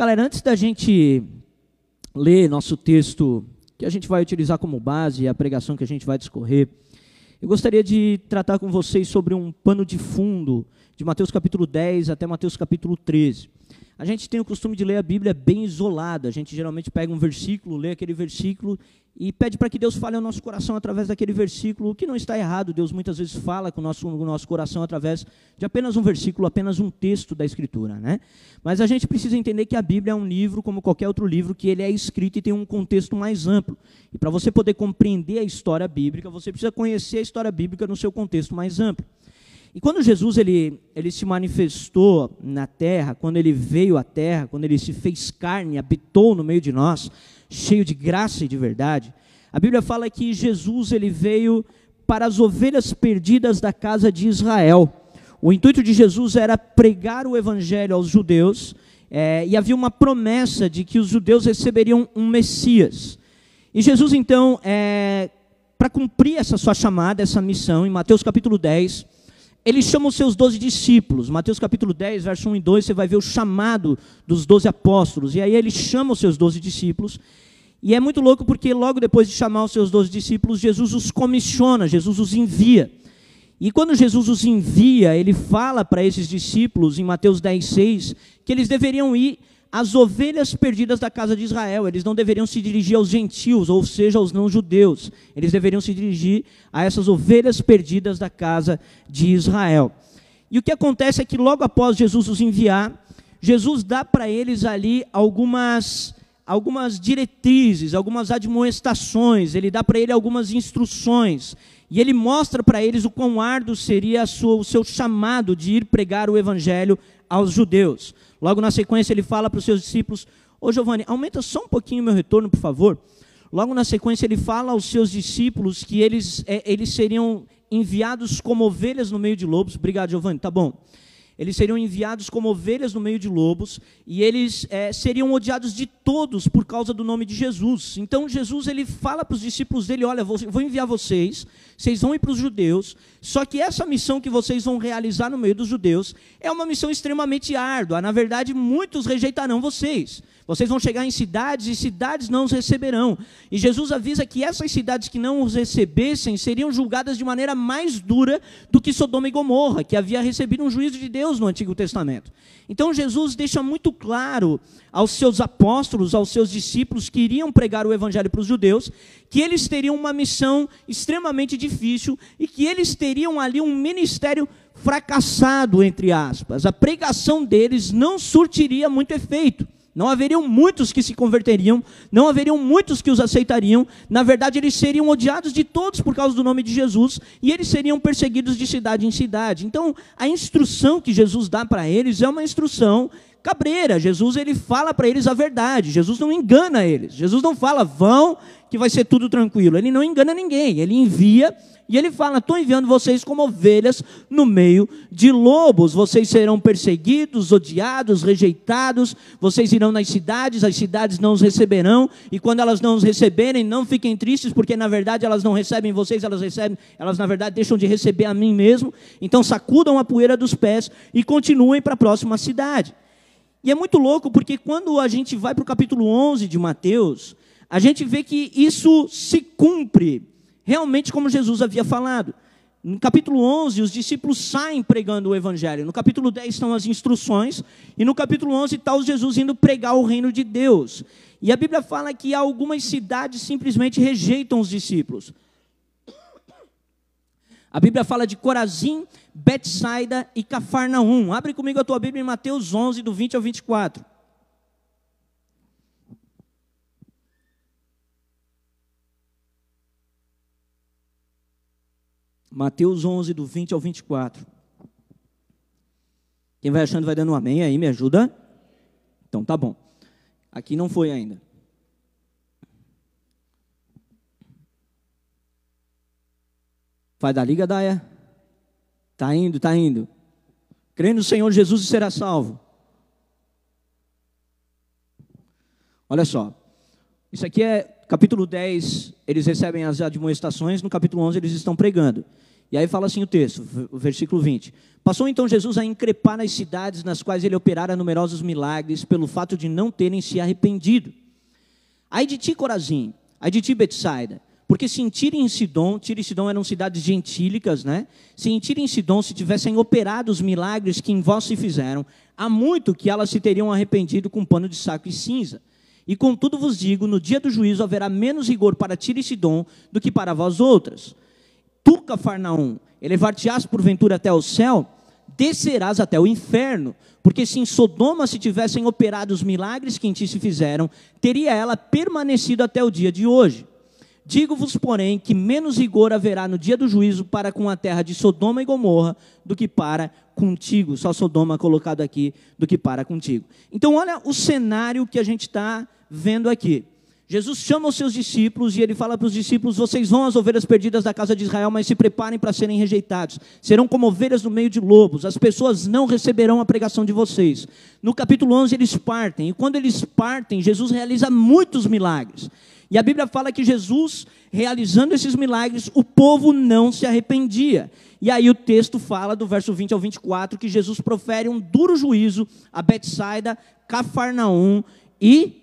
Galera, antes da gente ler nosso texto, que a gente vai utilizar como base, a pregação que a gente vai discorrer, eu gostaria de tratar com vocês sobre um pano de fundo, de Mateus capítulo 10 até Mateus capítulo 13. A gente tem o costume de ler a Bíblia bem isolada. A gente geralmente pega um versículo, lê aquele versículo e pede para que Deus fale ao nosso coração através daquele versículo, o que não está errado. Deus muitas vezes fala com o nosso, com o nosso coração através de apenas um versículo, apenas um texto da Escritura. Né? Mas a gente precisa entender que a Bíblia é um livro, como qualquer outro livro, que ele é escrito e tem um contexto mais amplo. E para você poder compreender a história bíblica, você precisa conhecer a história bíblica no seu contexto mais amplo. E quando Jesus ele, ele se manifestou na terra, quando ele veio à terra, quando ele se fez carne, habitou no meio de nós, cheio de graça e de verdade, a Bíblia fala que Jesus ele veio para as ovelhas perdidas da casa de Israel. O intuito de Jesus era pregar o evangelho aos judeus, é, e havia uma promessa de que os judeus receberiam um Messias. E Jesus, então, é, para cumprir essa sua chamada, essa missão, em Mateus capítulo 10, ele chama os seus doze discípulos. Mateus capítulo 10, verso 1 e 2, você vai ver o chamado dos doze apóstolos. E aí ele chama os seus doze discípulos. E é muito louco porque logo depois de chamar os seus doze discípulos, Jesus os comissiona, Jesus os envia. E quando Jesus os envia, ele fala para esses discípulos, em Mateus 10, 6, que eles deveriam ir as ovelhas perdidas da casa de Israel. Eles não deveriam se dirigir aos gentios, ou seja, aos não-judeus. Eles deveriam se dirigir a essas ovelhas perdidas da casa de Israel. E o que acontece é que logo após Jesus os enviar, Jesus dá para eles ali algumas algumas diretrizes, algumas admoestações, ele dá para ele algumas instruções. E ele mostra para eles o quão árduo seria sua, o seu chamado de ir pregar o evangelho aos judeus. Logo na sequência, ele fala para os seus discípulos: Ô Giovanni, aumenta só um pouquinho o meu retorno, por favor. Logo na sequência, ele fala aos seus discípulos que eles, é, eles seriam enviados como ovelhas no meio de lobos. Obrigado, Giovanni, tá bom eles seriam enviados como ovelhas no meio de lobos e eles é, seriam odiados de todos por causa do nome de Jesus. Então Jesus ele fala para os discípulos dele: olha, vou, vou enviar vocês, vocês vão ir para os judeus. Só que essa missão que vocês vão realizar no meio dos judeus é uma missão extremamente árdua. Na verdade, muitos rejeitarão vocês. Vocês vão chegar em cidades e cidades não os receberão. E Jesus avisa que essas cidades que não os recebessem seriam julgadas de maneira mais dura do que Sodoma e Gomorra, que havia recebido um juízo de Deus no Antigo Testamento. Então Jesus deixa muito claro aos seus apóstolos, aos seus discípulos que iriam pregar o evangelho para os judeus, que eles teriam uma missão extremamente difícil e que eles teriam ali um ministério fracassado, entre aspas. A pregação deles não surtiria muito efeito. Não haveriam muitos que se converteriam, não haveriam muitos que os aceitariam. Na verdade, eles seriam odiados de todos por causa do nome de Jesus e eles seriam perseguidos de cidade em cidade. Então, a instrução que Jesus dá para eles é uma instrução cabreira. Jesus ele fala para eles a verdade. Jesus não engana eles. Jesus não fala vão que vai ser tudo tranquilo. Ele não engana ninguém. Ele envia e ele fala: Estou enviando vocês como ovelhas no meio de lobos. Vocês serão perseguidos, odiados, rejeitados. Vocês irão nas cidades, as cidades não os receberão. E quando elas não os receberem, não fiquem tristes, porque na verdade elas não recebem vocês, elas recebem, elas na verdade deixam de receber a mim mesmo. Então sacudam a poeira dos pés e continuem para a próxima cidade. E é muito louco, porque quando a gente vai para o capítulo 11 de Mateus, a gente vê que isso se cumpre realmente como Jesus havia falado. No capítulo 11, os discípulos saem pregando o evangelho. No capítulo 10 estão as instruções. E no capítulo 11 está o Jesus indo pregar o reino de Deus. E a Bíblia fala que algumas cidades simplesmente rejeitam os discípulos. A Bíblia fala de Corazim, Betsaida e Cafarnaum. Abre comigo a tua Bíblia em Mateus 11, do 20 ao 24. Mateus 11, do 20 ao 24. Quem vai achando vai dando um amém aí, me ajuda? Então tá bom. Aqui não foi ainda. Vai da liga, Daia? Tá indo, tá indo. Crê no Senhor Jesus e será salvo. Olha só. Isso aqui é capítulo 10, eles recebem as admoestações, no capítulo 11 eles estão pregando. E aí fala assim o texto, o versículo 20. Passou então Jesus a increpar nas cidades nas quais ele operara numerosos milagres, pelo fato de não terem se arrependido. Aí de ti, Corazim, aí de ti, Betsaida, porque se em Tiro e Sidom, Tiro e Sidom eram cidades gentílicas, né? Se em Tiro e Sidom se tivessem operado os milagres que em vós se fizeram, há muito que elas se teriam arrependido com pano de saco e cinza. E contudo vos digo, no dia do juízo haverá menos rigor para Tiro e Sidom do que para vós outras. Tu, Cafarnaum, elevar-te-ás porventura até o céu, descerás até o inferno, porque se em Sodoma se tivessem operado os milagres que em ti se fizeram, teria ela permanecido até o dia de hoje. Digo-vos, porém, que menos rigor haverá no dia do juízo para com a terra de Sodoma e Gomorra do que para contigo. Só Sodoma colocado aqui, do que para contigo. Então, olha o cenário que a gente está vendo aqui. Jesus chama os seus discípulos e ele fala para os discípulos: Vocês vão às ovelhas perdidas da casa de Israel, mas se preparem para serem rejeitados. Serão como ovelhas no meio de lobos. As pessoas não receberão a pregação de vocês. No capítulo 11, eles partem. E quando eles partem, Jesus realiza muitos milagres. E a Bíblia fala que Jesus, realizando esses milagres, o povo não se arrependia. E aí o texto fala, do verso 20 ao 24, que Jesus profere um duro juízo a Betsaida, Cafarnaum e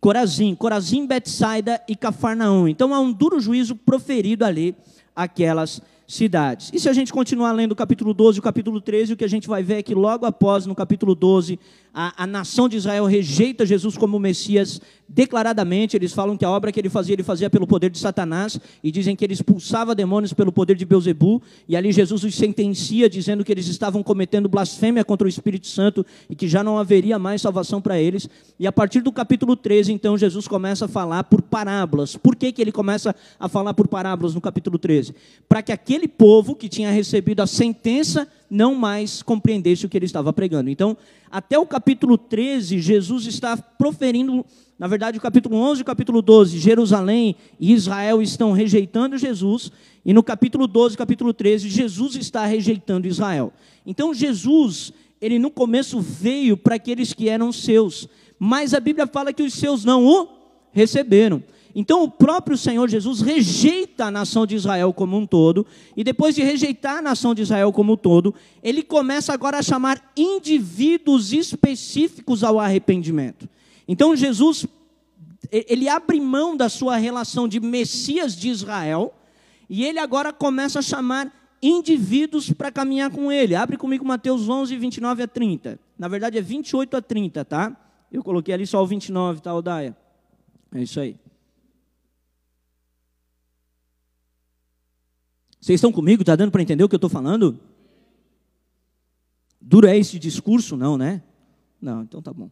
Corazim. Corazim, Betsaida e Cafarnaum. Então há um duro juízo proferido ali àquelas cidades. E se a gente continuar lendo o capítulo 12 e o capítulo 13, o que a gente vai ver é que logo após, no capítulo 12, a, a, nação de Israel rejeita Jesus como Messias declaradamente. Eles falam que a obra que ele fazia, ele fazia pelo poder de Satanás, e dizem que ele expulsava demônios pelo poder de Beuzebu, e ali Jesus os sentencia, dizendo que eles estavam cometendo blasfêmia contra o Espírito Santo e que já não haveria mais salvação para eles. E a partir do capítulo 13, então, Jesus começa a falar por parábolas. Por que, que ele começa a falar por parábolas no capítulo 13? Para que aquele povo que tinha recebido a sentença não mais compreendesse o que ele estava pregando. Então, até o capítulo 13, Jesus está proferindo, na verdade, o capítulo 11 e o capítulo 12, Jerusalém e Israel estão rejeitando Jesus, e no capítulo 12 capítulo 13, Jesus está rejeitando Israel. Então, Jesus, ele no começo veio para aqueles que eram seus, mas a Bíblia fala que os seus não o receberam. Então o próprio Senhor Jesus rejeita a nação de Israel como um todo, e depois de rejeitar a nação de Israel como um todo, ele começa agora a chamar indivíduos específicos ao arrependimento. Então Jesus ele abre mão da sua relação de Messias de Israel, e ele agora começa a chamar indivíduos para caminhar com ele. Abre comigo Mateus 11, 29 a 30. Na verdade é 28 a 30, tá? Eu coloquei ali só o 29, tá, Odaia? É isso aí. Vocês estão comigo? Está dando para entender o que eu estou falando? Duro é esse discurso? Não, né? Não, então tá bom.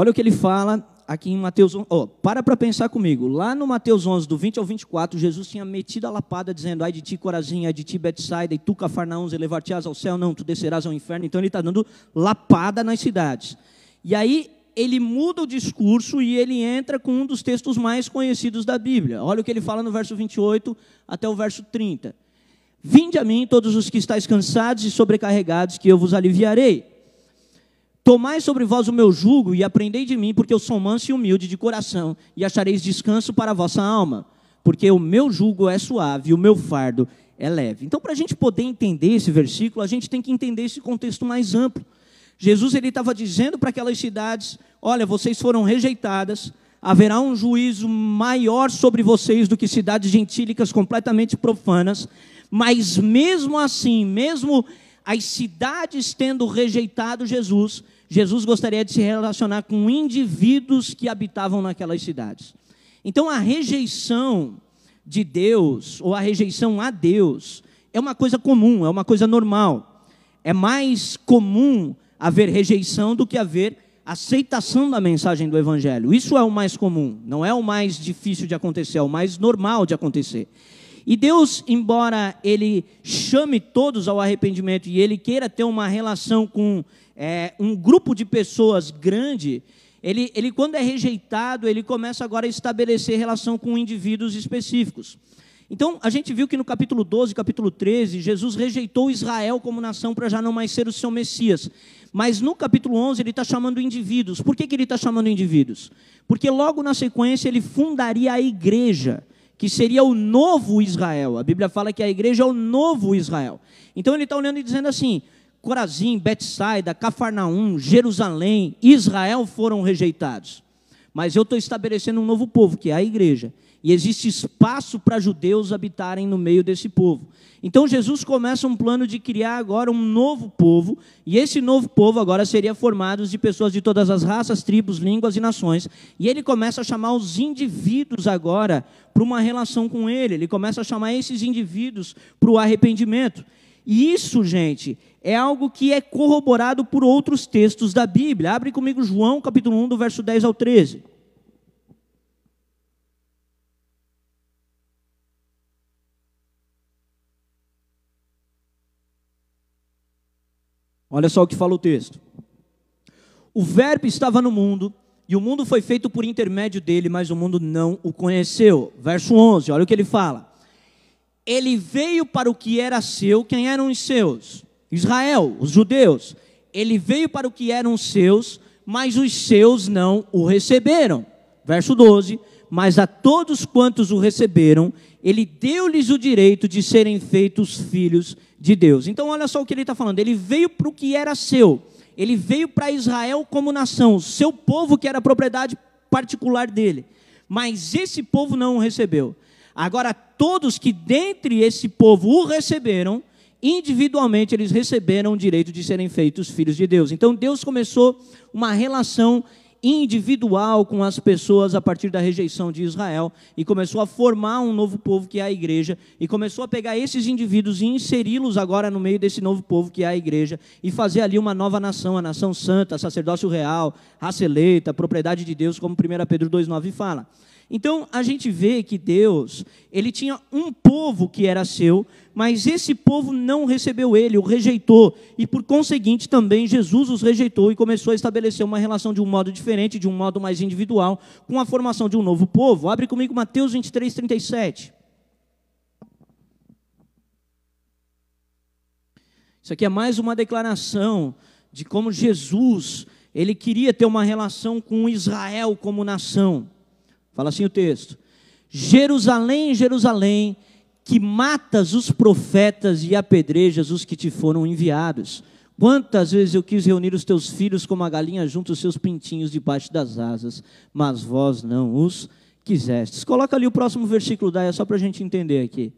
Olha o que ele fala aqui em Mateus 11. Oh, para para pensar comigo. Lá no Mateus 11, do 20 ao 24, Jesus tinha metido a lapada dizendo: Ai de ti, Corazim, ai de ti, Betsaida, e tu, Cafarnaum, elevar-te-ás ao céu, não, tu descerás ao inferno. Então ele está dando lapada nas cidades. E aí ele muda o discurso e ele entra com um dos textos mais conhecidos da Bíblia. Olha o que ele fala no verso 28 até o verso 30. Vinde a mim todos os que estáis cansados e sobrecarregados, que eu vos aliviarei. Tomai sobre vós o meu jugo e aprendei de mim, porque eu sou manso e humilde de coração, e achareis descanso para a vossa alma, porque o meu jugo é suave e o meu fardo é leve. Então, para a gente poder entender esse versículo, a gente tem que entender esse contexto mais amplo. Jesus ele estava dizendo para aquelas cidades: olha, vocês foram rejeitadas, haverá um juízo maior sobre vocês do que cidades gentílicas completamente profanas, mas mesmo assim, mesmo as cidades tendo rejeitado Jesus, Jesus gostaria de se relacionar com indivíduos que habitavam naquelas cidades. Então a rejeição de Deus, ou a rejeição a Deus, é uma coisa comum, é uma coisa normal. É mais comum haver rejeição do que haver aceitação da mensagem do Evangelho. Isso é o mais comum, não é o mais difícil de acontecer, é o mais normal de acontecer. E Deus, embora Ele chame todos ao arrependimento e Ele queira ter uma relação com é, um grupo de pessoas grande, ele, ele, quando é rejeitado, ele começa agora a estabelecer relação com indivíduos específicos. Então, a gente viu que no capítulo 12, capítulo 13, Jesus rejeitou Israel como nação para já não mais ser o seu Messias. Mas no capítulo 11 ele está chamando indivíduos. Por que, que ele está chamando indivíduos? Porque logo na sequência ele fundaria a igreja, que seria o novo Israel. A Bíblia fala que a igreja é o novo Israel. Então ele está olhando e dizendo assim: Corazim, Betsaida, Cafarnaum, Jerusalém, Israel foram rejeitados. Mas eu estou estabelecendo um novo povo, que é a igreja. E existe espaço para judeus habitarem no meio desse povo. Então Jesus começa um plano de criar agora um novo povo, e esse novo povo agora seria formado de pessoas de todas as raças, tribos, línguas e nações. E ele começa a chamar os indivíduos agora para uma relação com ele. Ele começa a chamar esses indivíduos para o arrependimento. E isso, gente, é algo que é corroborado por outros textos da Bíblia. Abre comigo João, capítulo 1, do verso 10 ao 13. Olha só o que fala o texto. O Verbo estava no mundo, e o mundo foi feito por intermédio dele, mas o mundo não o conheceu. Verso 11, olha o que ele fala. Ele veio para o que era seu, quem eram os seus? Israel, os judeus. Ele veio para o que eram seus, mas os seus não o receberam. Verso 12: Mas a todos quantos o receberam, ele deu-lhes o direito de serem feitos filhos de Deus. Então, olha só o que ele está falando: ele veio para o que era seu, ele veio para Israel como nação, seu povo que era propriedade particular dele, mas esse povo não o recebeu. Agora, todos que dentre esse povo o receberam, individualmente eles receberam o direito de serem feitos filhos de Deus. Então, Deus começou uma relação individual com as pessoas a partir da rejeição de Israel e começou a formar um novo povo que é a igreja e começou a pegar esses indivíduos e inseri-los agora no meio desse novo povo que é a igreja e fazer ali uma nova nação, a nação santa, sacerdócio real, raça eleita, propriedade de Deus, como 1 Pedro 2,9 fala. Então a gente vê que Deus, ele tinha um povo que era seu, mas esse povo não recebeu ele, o rejeitou, e por conseguinte também Jesus os rejeitou e começou a estabelecer uma relação de um modo diferente, de um modo mais individual, com a formação de um novo povo. Abre comigo Mateus 23, 37. Isso aqui é mais uma declaração de como Jesus, ele queria ter uma relação com Israel como nação. Fala assim o texto: Jerusalém, Jerusalém, que matas os profetas e apedrejas os que te foram enviados. Quantas vezes eu quis reunir os teus filhos como a galinha junto os seus pintinhos debaixo das asas, mas vós não os quisestes. Coloca ali o próximo versículo da só para a gente entender aqui.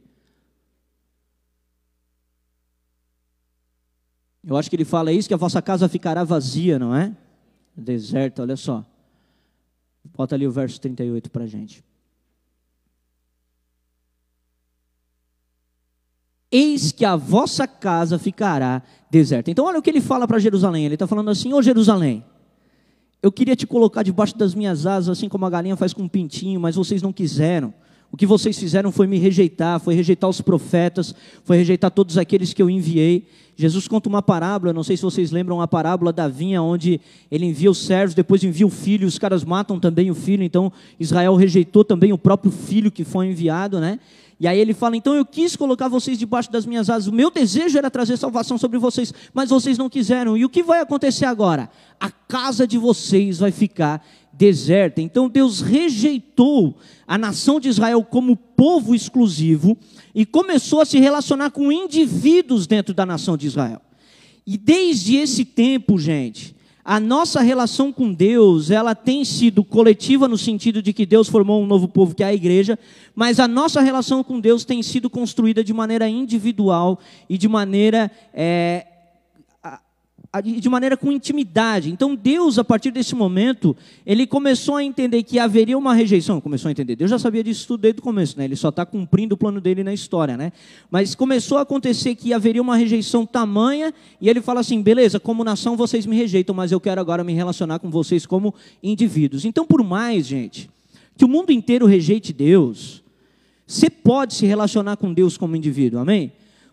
Eu acho que ele fala isso, que a vossa casa ficará vazia, não é? Deserta, olha só. Bota ali o verso 38 para a gente. Eis que a vossa casa ficará deserta. Então, olha o que ele fala para Jerusalém. Ele está falando assim: Ô Jerusalém, eu queria te colocar debaixo das minhas asas, assim como a galinha faz com um pintinho, mas vocês não quiseram. O que vocês fizeram foi me rejeitar, foi rejeitar os profetas, foi rejeitar todos aqueles que eu enviei. Jesus conta uma parábola, não sei se vocês lembram a parábola da vinha, onde ele envia os servos, depois envia o filho, os caras matam também o filho, então Israel rejeitou também o próprio filho que foi enviado, né? E aí ele fala: então eu quis colocar vocês debaixo das minhas asas, o meu desejo era trazer salvação sobre vocês, mas vocês não quiseram. E o que vai acontecer agora? A casa de vocês vai ficar deserta. Então Deus rejeitou a nação de Israel como povo exclusivo e começou a se relacionar com indivíduos dentro da nação de Israel. E desde esse tempo, gente, a nossa relação com Deus, ela tem sido coletiva no sentido de que Deus formou um novo povo que é a igreja, mas a nossa relação com Deus tem sido construída de maneira individual e de maneira é, de maneira com intimidade. Então Deus, a partir desse momento, ele começou a entender que haveria uma rejeição. Começou a entender. Deus já sabia disso tudo desde o começo, né? Ele só está cumprindo o plano dele na história, né? Mas começou a acontecer que haveria uma rejeição tamanha e ele fala assim: beleza, como nação vocês me rejeitam, mas eu quero agora me relacionar com vocês como indivíduos. Então, por mais, gente, que o mundo inteiro rejeite Deus, você pode se relacionar com Deus como indivíduo, amém?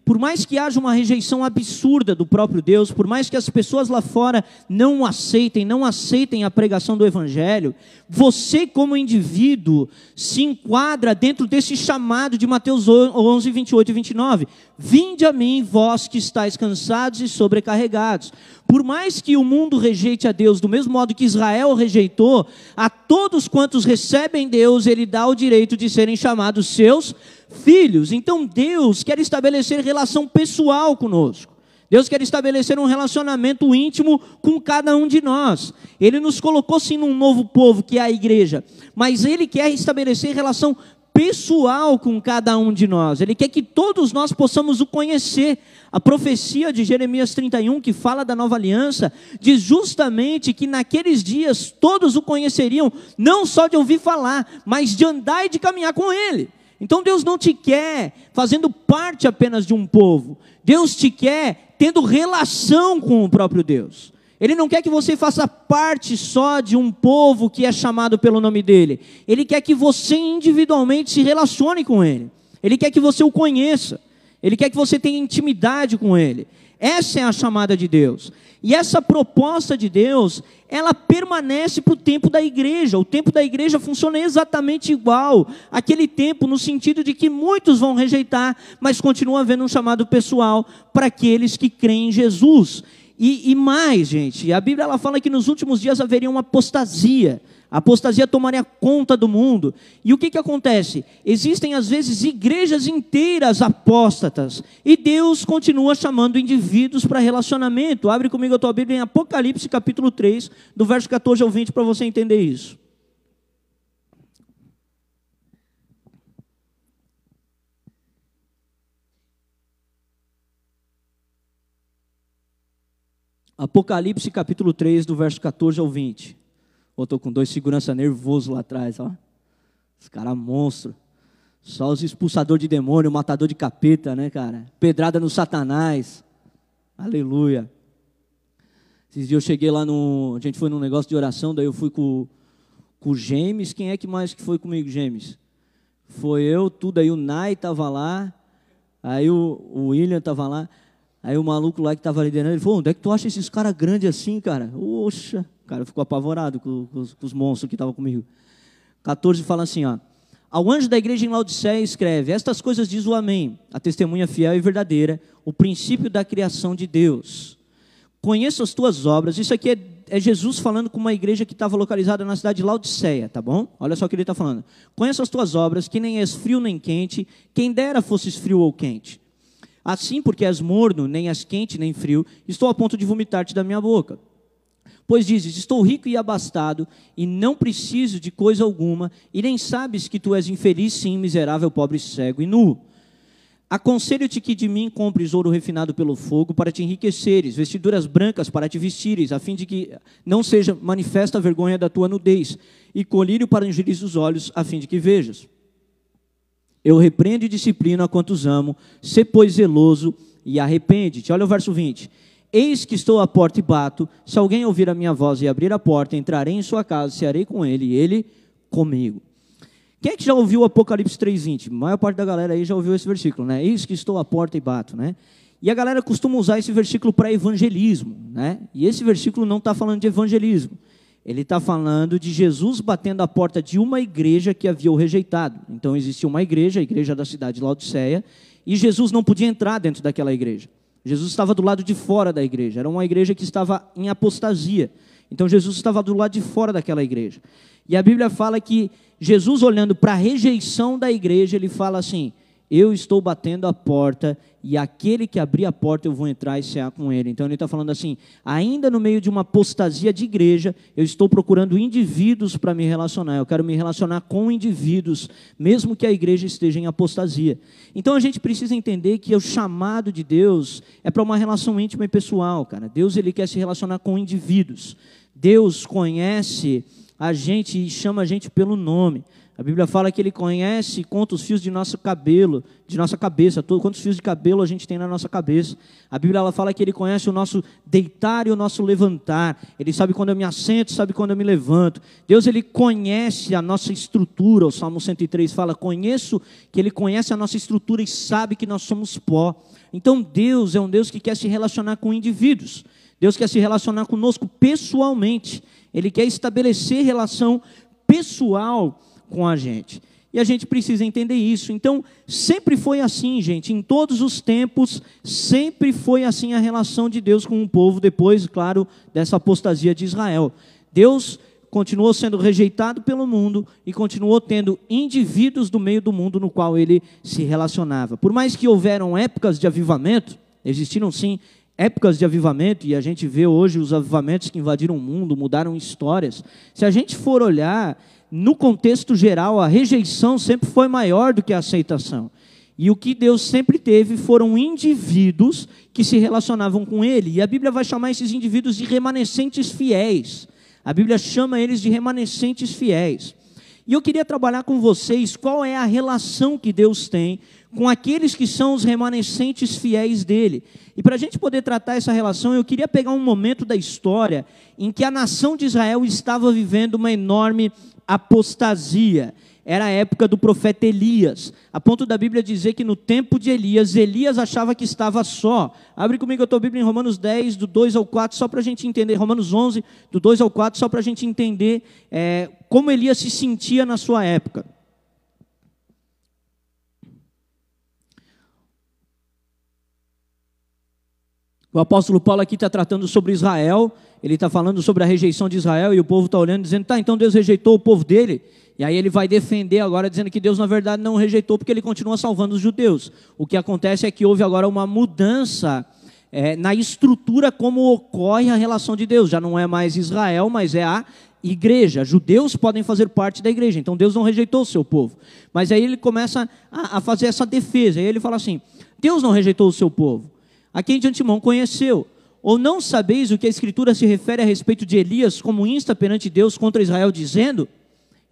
Por mais que haja uma rejeição absurda do próprio Deus, por mais que as pessoas lá fora não aceitem, não aceitem a pregação do Evangelho, você, como indivíduo, se enquadra dentro desse chamado de Mateus 11, 28 e 29. Vinde a mim, vós que estáis cansados e sobrecarregados. Por mais que o mundo rejeite a Deus, do mesmo modo que Israel rejeitou, a todos quantos recebem Deus, Ele dá o direito de serem chamados seus filhos. Então Deus quer estabelecer relação pessoal conosco. Deus quer estabelecer um relacionamento íntimo com cada um de nós. Ele nos colocou sim num novo povo, que é a igreja, mas ele quer estabelecer relação pessoal com cada um de nós. Ele quer que todos nós possamos o conhecer. A profecia de Jeremias 31, que fala da nova aliança, diz justamente que naqueles dias todos o conheceriam, não só de ouvir falar, mas de andar e de caminhar com ele. Então Deus não te quer fazendo parte apenas de um povo. Deus te quer tendo relação com o próprio Deus. Ele não quer que você faça parte só de um povo que é chamado pelo nome dele. Ele quer que você individualmente se relacione com ele. Ele quer que você o conheça. Ele quer que você tenha intimidade com ele. Essa é a chamada de Deus. E essa proposta de Deus, ela permanece para o tempo da igreja. O tempo da igreja funciona exatamente igual. Aquele tempo, no sentido de que muitos vão rejeitar, mas continua havendo um chamado pessoal para aqueles que creem em Jesus. E, e mais, gente, a Bíblia ela fala que nos últimos dias haveria uma apostasia. A apostasia tomaria conta do mundo. E o que, que acontece? Existem, às vezes, igrejas inteiras apóstatas. E Deus continua chamando indivíduos para relacionamento. Abre comigo a tua Bíblia em Apocalipse, capítulo 3, do verso 14 ao 20, para você entender isso. Apocalipse capítulo 3, do verso 14 ao 20. Ou estou com dois segurança nervoso lá atrás, ó. Os caras monstro. Só os expulsador de demônio, matador de capeta, né, cara? Pedrada no Satanás. Aleluia. Esses dias eu cheguei lá no. A gente foi num negócio de oração, daí eu fui com, com o James. Quem é que mais que foi comigo, James? Foi eu, tudo aí, o Nai estava lá, aí o, o William estava lá, aí o maluco lá que estava liderando, ele falou, onde é que tu acha esses caras grandes assim, cara? Oxa cara ficou apavorado com, com, os, com os monstros que estavam comigo. 14 fala assim, ó. Ao anjo da igreja em Laodiceia escreve: Estas coisas diz o Amém, a testemunha fiel e verdadeira, o princípio da criação de Deus. Conheço as tuas obras. Isso aqui é, é Jesus falando com uma igreja que estava localizada na cidade de Laodiceia, tá bom? Olha só o que ele está falando. Conheço as tuas obras, que nem és frio nem quente, quem dera fosses frio ou quente. Assim, porque és morno, nem és quente nem frio, estou a ponto de vomitar-te da minha boca. Pois dizes: Estou rico e abastado, e não preciso de coisa alguma, e nem sabes que tu és infeliz, sim, miserável, pobre, cego e nu. Aconselho-te que de mim compres ouro refinado pelo fogo para te enriqueceres, vestiduras brancas para te vestires, a fim de que não seja manifesta a vergonha da tua nudez, e colírio para ungires os olhos, a fim de que vejas. Eu repreendo e disciplino a quantos amo, se pois zeloso e arrepende-te. Olha o verso 20. Eis que estou à porta e bato. Se alguém ouvir a minha voz e abrir a porta, entrarei em sua casa, cearei com ele e ele comigo. Quem é que já ouviu Apocalipse 3:20? A maior parte da galera aí já ouviu esse versículo, né? Eis que estou à porta e bato, né? E a galera costuma usar esse versículo para evangelismo, né? E esse versículo não está falando de evangelismo. Ele está falando de Jesus batendo a porta de uma igreja que havia o rejeitado. Então existia uma igreja, a igreja da cidade de Laodiceia, e Jesus não podia entrar dentro daquela igreja. Jesus estava do lado de fora da igreja, era uma igreja que estava em apostasia. Então Jesus estava do lado de fora daquela igreja. E a Bíblia fala que Jesus, olhando para a rejeição da igreja, ele fala assim: eu estou batendo a porta e aquele que abrir a porta eu vou entrar e cear com ele. Então ele está falando assim: ainda no meio de uma apostasia de igreja, eu estou procurando indivíduos para me relacionar. Eu quero me relacionar com indivíduos, mesmo que a igreja esteja em apostasia. Então a gente precisa entender que o chamado de Deus é para uma relação íntima e pessoal, cara. Deus ele quer se relacionar com indivíduos. Deus conhece a gente e chama a gente pelo nome. A Bíblia fala que ele conhece e conta os fios de nosso cabelo, de nossa cabeça, quantos fios de cabelo a gente tem na nossa cabeça. A Bíblia ela fala que ele conhece o nosso deitar e o nosso levantar. Ele sabe quando eu me assento, sabe quando eu me levanto. Deus ele conhece a nossa estrutura. O Salmo 103 fala: "Conheço que ele conhece a nossa estrutura e sabe que nós somos pó". Então Deus é um Deus que quer se relacionar com indivíduos. Deus quer se relacionar conosco pessoalmente. Ele quer estabelecer relação pessoal com a gente. E a gente precisa entender isso. Então, sempre foi assim, gente, em todos os tempos, sempre foi assim a relação de Deus com o povo, depois, claro, dessa apostasia de Israel. Deus continuou sendo rejeitado pelo mundo e continuou tendo indivíduos do meio do mundo no qual ele se relacionava. Por mais que houveram épocas de avivamento, existiram sim épocas de avivamento, e a gente vê hoje os avivamentos que invadiram o mundo, mudaram histórias. Se a gente for olhar no contexto geral, a rejeição sempre foi maior do que a aceitação. E o que Deus sempre teve foram indivíduos que se relacionavam com Ele. E a Bíblia vai chamar esses indivíduos de remanescentes fiéis. A Bíblia chama eles de remanescentes fiéis. E eu queria trabalhar com vocês qual é a relação que Deus tem com aqueles que são os remanescentes fiéis dele. E para a gente poder tratar essa relação, eu queria pegar um momento da história em que a nação de Israel estava vivendo uma enorme apostasia. Era a época do profeta Elias, a ponto da Bíblia dizer que no tempo de Elias, Elias achava que estava só. Abre comigo a tua Bíblia em Romanos 10, do 2 ao 4, só para a gente entender. Romanos 11, do 2 ao 4, só para a gente entender é, como Elias se sentia na sua época. O apóstolo Paulo aqui está tratando sobre Israel, ele está falando sobre a rejeição de Israel e o povo está olhando dizendo, tá, então Deus rejeitou o povo dele. E aí ele vai defender agora dizendo que Deus na verdade não rejeitou porque ele continua salvando os judeus. O que acontece é que houve agora uma mudança é, na estrutura como ocorre a relação de Deus. Já não é mais Israel, mas é a igreja. Judeus podem fazer parte da igreja. Então Deus não rejeitou o seu povo. Mas aí ele começa a, a fazer essa defesa. Aí ele fala assim: Deus não rejeitou o seu povo, a quem de antemão conheceu. Ou não sabeis o que a Escritura se refere a respeito de Elias como insta perante Deus contra Israel, dizendo: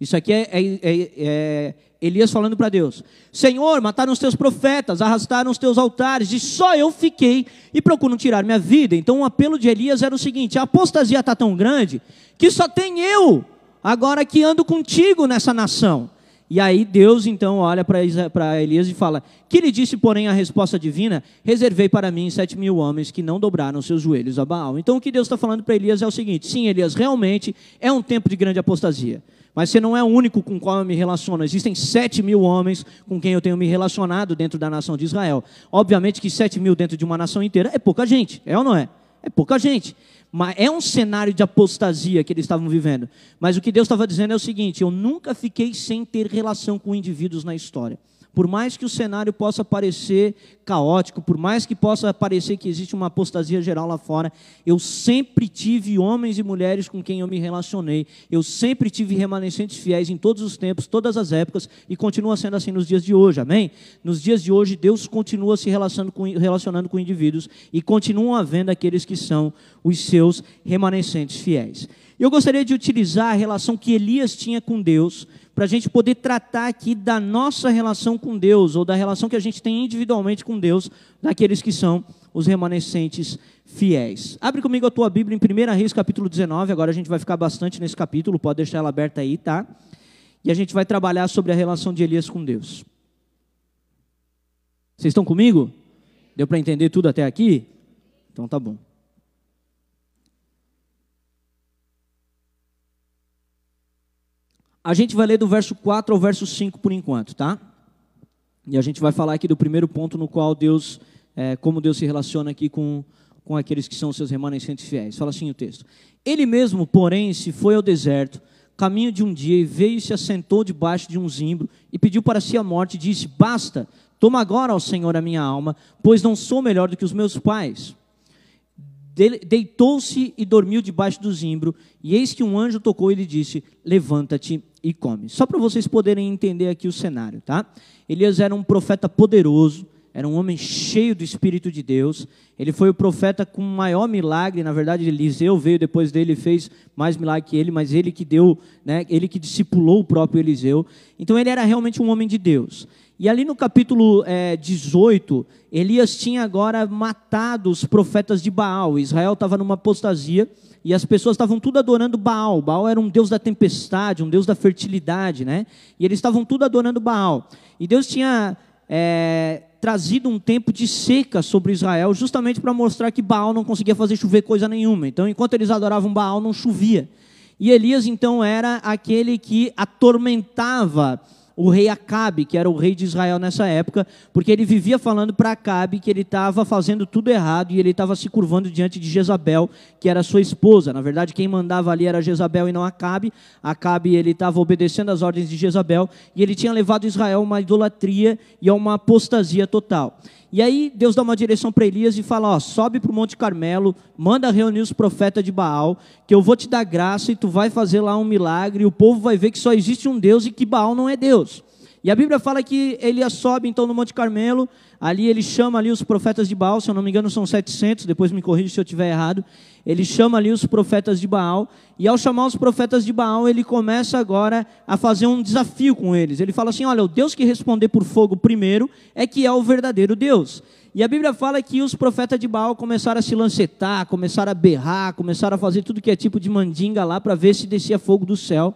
Isso aqui é, é, é, é Elias falando para Deus: Senhor, mataram os teus profetas, arrastaram os teus altares, e só eu fiquei e procuram tirar minha vida. Então o apelo de Elias era o seguinte: a apostasia está tão grande que só tem eu agora que ando contigo nessa nação. E aí Deus então olha para Elias e fala: Que lhe disse, porém, a resposta divina: Reservei para mim sete mil homens que não dobraram seus joelhos a Baal. Então o que Deus está falando para Elias é o seguinte: Sim, Elias, realmente é um tempo de grande apostasia. Mas você não é o único com qual eu me relaciono. Existem sete mil homens com quem eu tenho me relacionado dentro da nação de Israel. Obviamente que sete mil dentro de uma nação inteira é pouca gente, é ou não é? É pouca gente. Mas é um cenário de apostasia que eles estavam vivendo. Mas o que Deus estava dizendo é o seguinte: eu nunca fiquei sem ter relação com indivíduos na história. Por mais que o cenário possa parecer caótico, por mais que possa parecer que existe uma apostasia geral lá fora, eu sempre tive homens e mulheres com quem eu me relacionei. Eu sempre tive remanescentes fiéis em todos os tempos, todas as épocas, e continua sendo assim nos dias de hoje, amém? Nos dias de hoje, Deus continua se relacionando com, relacionando com indivíduos e continuam havendo aqueles que são os seus remanescentes fiéis. Eu gostaria de utilizar a relação que Elias tinha com Deus para a gente poder tratar aqui da nossa relação com Deus, ou da relação que a gente tem individualmente com Deus, daqueles que são os remanescentes fiéis. Abre comigo a tua Bíblia em 1 Reis, capítulo 19, agora a gente vai ficar bastante nesse capítulo, pode deixar ela aberta aí, tá? E a gente vai trabalhar sobre a relação de Elias com Deus. Vocês estão comigo? Deu para entender tudo até aqui? Então tá bom. A gente vai ler do verso 4 ao verso 5 por enquanto, tá? E a gente vai falar aqui do primeiro ponto no qual Deus, é, como Deus se relaciona aqui com, com aqueles que são seus remanescentes fiéis. Fala assim o texto. Ele mesmo, porém, se foi ao deserto, caminho de um dia, e veio e se assentou debaixo de um zimbro, e pediu para si a morte, e disse, basta, toma agora, ao Senhor, a minha alma, pois não sou melhor do que os meus pais deitou-se e dormiu debaixo do zimbro, e eis que um anjo tocou e lhe disse: Levanta-te e come. Só para vocês poderem entender aqui o cenário, tá? Elias era um profeta poderoso, era um homem cheio do Espírito de Deus. Ele foi o profeta com o maior milagre. Na verdade, Eliseu veio depois dele e fez mais milagre que ele, mas ele que deu, né, ele que discipulou o próprio Eliseu. Então, ele era realmente um homem de Deus. E ali no capítulo é, 18, Elias tinha agora matado os profetas de Baal. Israel estava numa apostasia e as pessoas estavam tudo adorando Baal. Baal era um deus da tempestade, um deus da fertilidade, né? E eles estavam tudo adorando Baal. E Deus tinha é, trazido um tempo de seca sobre Israel, justamente para mostrar que Baal não conseguia fazer chover coisa nenhuma. Então, enquanto eles adoravam Baal, não chovia. E Elias, então, era aquele que atormentava o rei Acabe, que era o rei de Israel nessa época, porque ele vivia falando para Acabe que ele estava fazendo tudo errado e ele estava se curvando diante de Jezabel, que era sua esposa. Na verdade, quem mandava ali era Jezabel e não Acabe. Acabe ele estava obedecendo às ordens de Jezabel e ele tinha levado Israel a uma idolatria e a uma apostasia total. E aí Deus dá uma direção para Elias e fala: ó, sobe para o Monte Carmelo, manda reunir os profetas de Baal, que eu vou te dar graça e tu vai fazer lá um milagre, e o povo vai ver que só existe um Deus e que Baal não é Deus. E a Bíblia fala que Elias sobe então no Monte Carmelo, ali ele chama ali os profetas de Baal, se eu não me engano são 700, depois me corrija se eu estiver errado. Ele chama ali os profetas de Baal, e ao chamar os profetas de Baal, ele começa agora a fazer um desafio com eles. Ele fala assim: olha, o Deus que responder por fogo primeiro é que é o verdadeiro Deus. E a Bíblia fala que os profetas de Baal começaram a se lancetar, começaram a berrar, começaram a fazer tudo que é tipo de mandinga lá para ver se descia fogo do céu.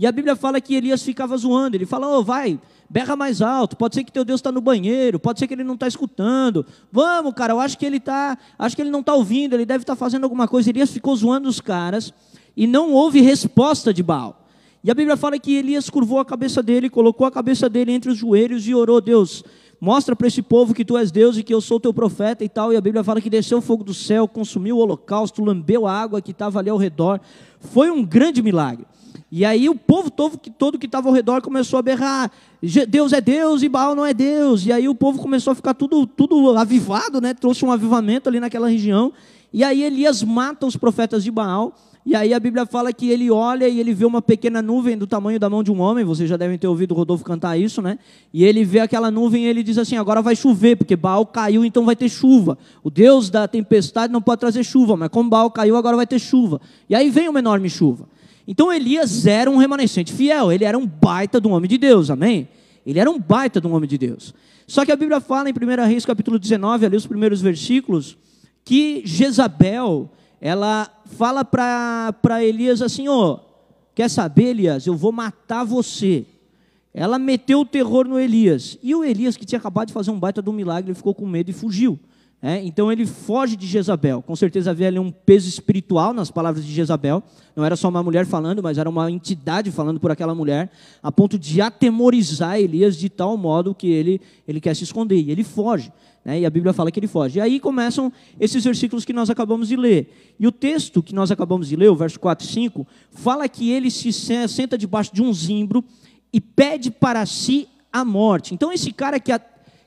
E a Bíblia fala que Elias ficava zoando. Ele fala: oh, vai, berra mais alto. Pode ser que teu Deus está no banheiro. Pode ser que ele não está escutando. Vamos, cara. Eu acho que ele tá, acho que ele não está ouvindo. Ele deve estar tá fazendo alguma coisa. Elias ficou zoando os caras e não houve resposta de Baal. E a Bíblia fala que Elias curvou a cabeça dele, colocou a cabeça dele entre os joelhos e orou: Deus, mostra para esse povo que tu és Deus e que eu sou teu profeta e tal. E a Bíblia fala que desceu o fogo do céu, consumiu o holocausto, lambeu a água que estava ali ao redor. Foi um grande milagre. E aí o povo todo que estava ao redor começou a berrar: Deus é Deus e Baal não é Deus. E aí o povo começou a ficar tudo, tudo avivado, né? trouxe um avivamento ali naquela região. E aí Elias mata os profetas de Baal. E aí a Bíblia fala que ele olha e ele vê uma pequena nuvem do tamanho da mão de um homem. Vocês já devem ter ouvido o Rodolfo cantar isso, né? E ele vê aquela nuvem e ele diz assim: agora vai chover, porque Baal caiu, então vai ter chuva. O Deus da tempestade não pode trazer chuva, mas como Baal caiu, agora vai ter chuva. E aí vem uma enorme chuva. Então Elias era um remanescente fiel, ele era um baita de um homem de Deus, amém? Ele era um baita de um homem de Deus. Só que a Bíblia fala em 1 Reis capítulo 19, ali os primeiros versículos, que Jezabel, ela fala para Elias assim, ô, oh, quer saber Elias, eu vou matar você. Ela meteu o terror no Elias. E o Elias, que tinha acabado de fazer um baita um milagre, ele ficou com medo e fugiu. É, então ele foge de Jezabel. Com certeza havia ali um peso espiritual nas palavras de Jezabel. Não era só uma mulher falando, mas era uma entidade falando por aquela mulher, a ponto de atemorizar Elias de tal modo que ele, ele quer se esconder. E ele foge. Né? E a Bíblia fala que ele foge. E aí começam esses versículos que nós acabamos de ler. E o texto que nós acabamos de ler, o verso 4 e 5, fala que ele se senta debaixo de um zimbro e pede para si a morte. Então esse cara que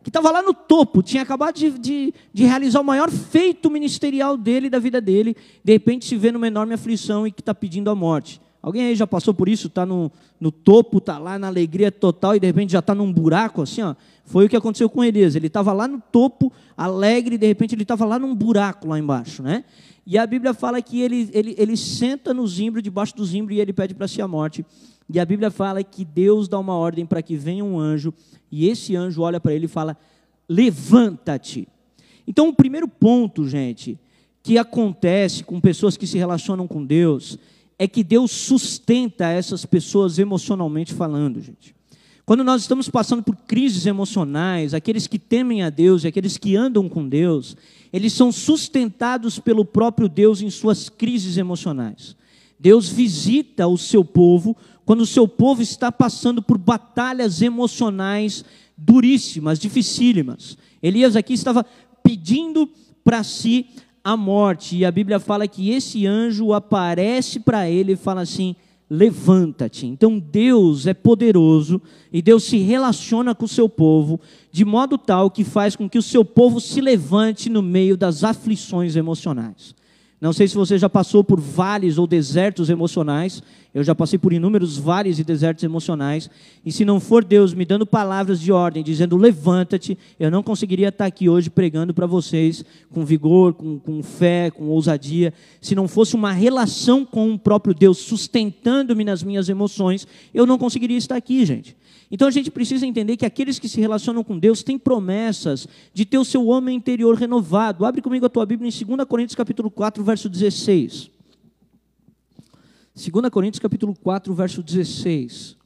que estava lá no topo, tinha acabado de, de, de, realizar o maior feito ministerial dele, da vida dele, de repente se vê numa enorme aflição e que está pedindo a morte. Alguém aí já passou por isso? Está no, no topo, está lá na alegria total e de repente já está num buraco assim, ó. Foi o que aconteceu com Elias. Ele estava lá no topo, alegre, e de repente ele estava lá num buraco lá embaixo, né? E a Bíblia fala que ele, ele, ele senta no zimbro, debaixo do zimbro, e ele pede para si a morte. E a Bíblia fala que Deus dá uma ordem para que venha um anjo, e esse anjo olha para ele e fala: Levanta-te. Então, o primeiro ponto, gente, que acontece com pessoas que se relacionam com Deus, é que Deus sustenta essas pessoas emocionalmente falando, gente. Quando nós estamos passando por crises emocionais, aqueles que temem a Deus e aqueles que andam com Deus, eles são sustentados pelo próprio Deus em suas crises emocionais. Deus visita o seu povo quando o seu povo está passando por batalhas emocionais duríssimas, dificílimas. Elias aqui estava pedindo para si a morte, e a Bíblia fala que esse anjo aparece para ele e fala assim: levanta-te. Então Deus é poderoso e Deus se relaciona com o seu povo de modo tal que faz com que o seu povo se levante no meio das aflições emocionais. Não sei se você já passou por vales ou desertos emocionais. Eu já passei por inúmeros vales e desertos emocionais. E se não for Deus me dando palavras de ordem, dizendo levanta-te, eu não conseguiria estar aqui hoje pregando para vocês com vigor, com, com fé, com ousadia. Se não fosse uma relação com o próprio Deus sustentando-me nas minhas emoções, eu não conseguiria estar aqui, gente. Então a gente precisa entender que aqueles que se relacionam com Deus têm promessas de ter o seu homem interior renovado. Abre comigo a tua Bíblia em 2 Coríntios capítulo 4, verso 16. 2 Coríntios capítulo 4, verso 16.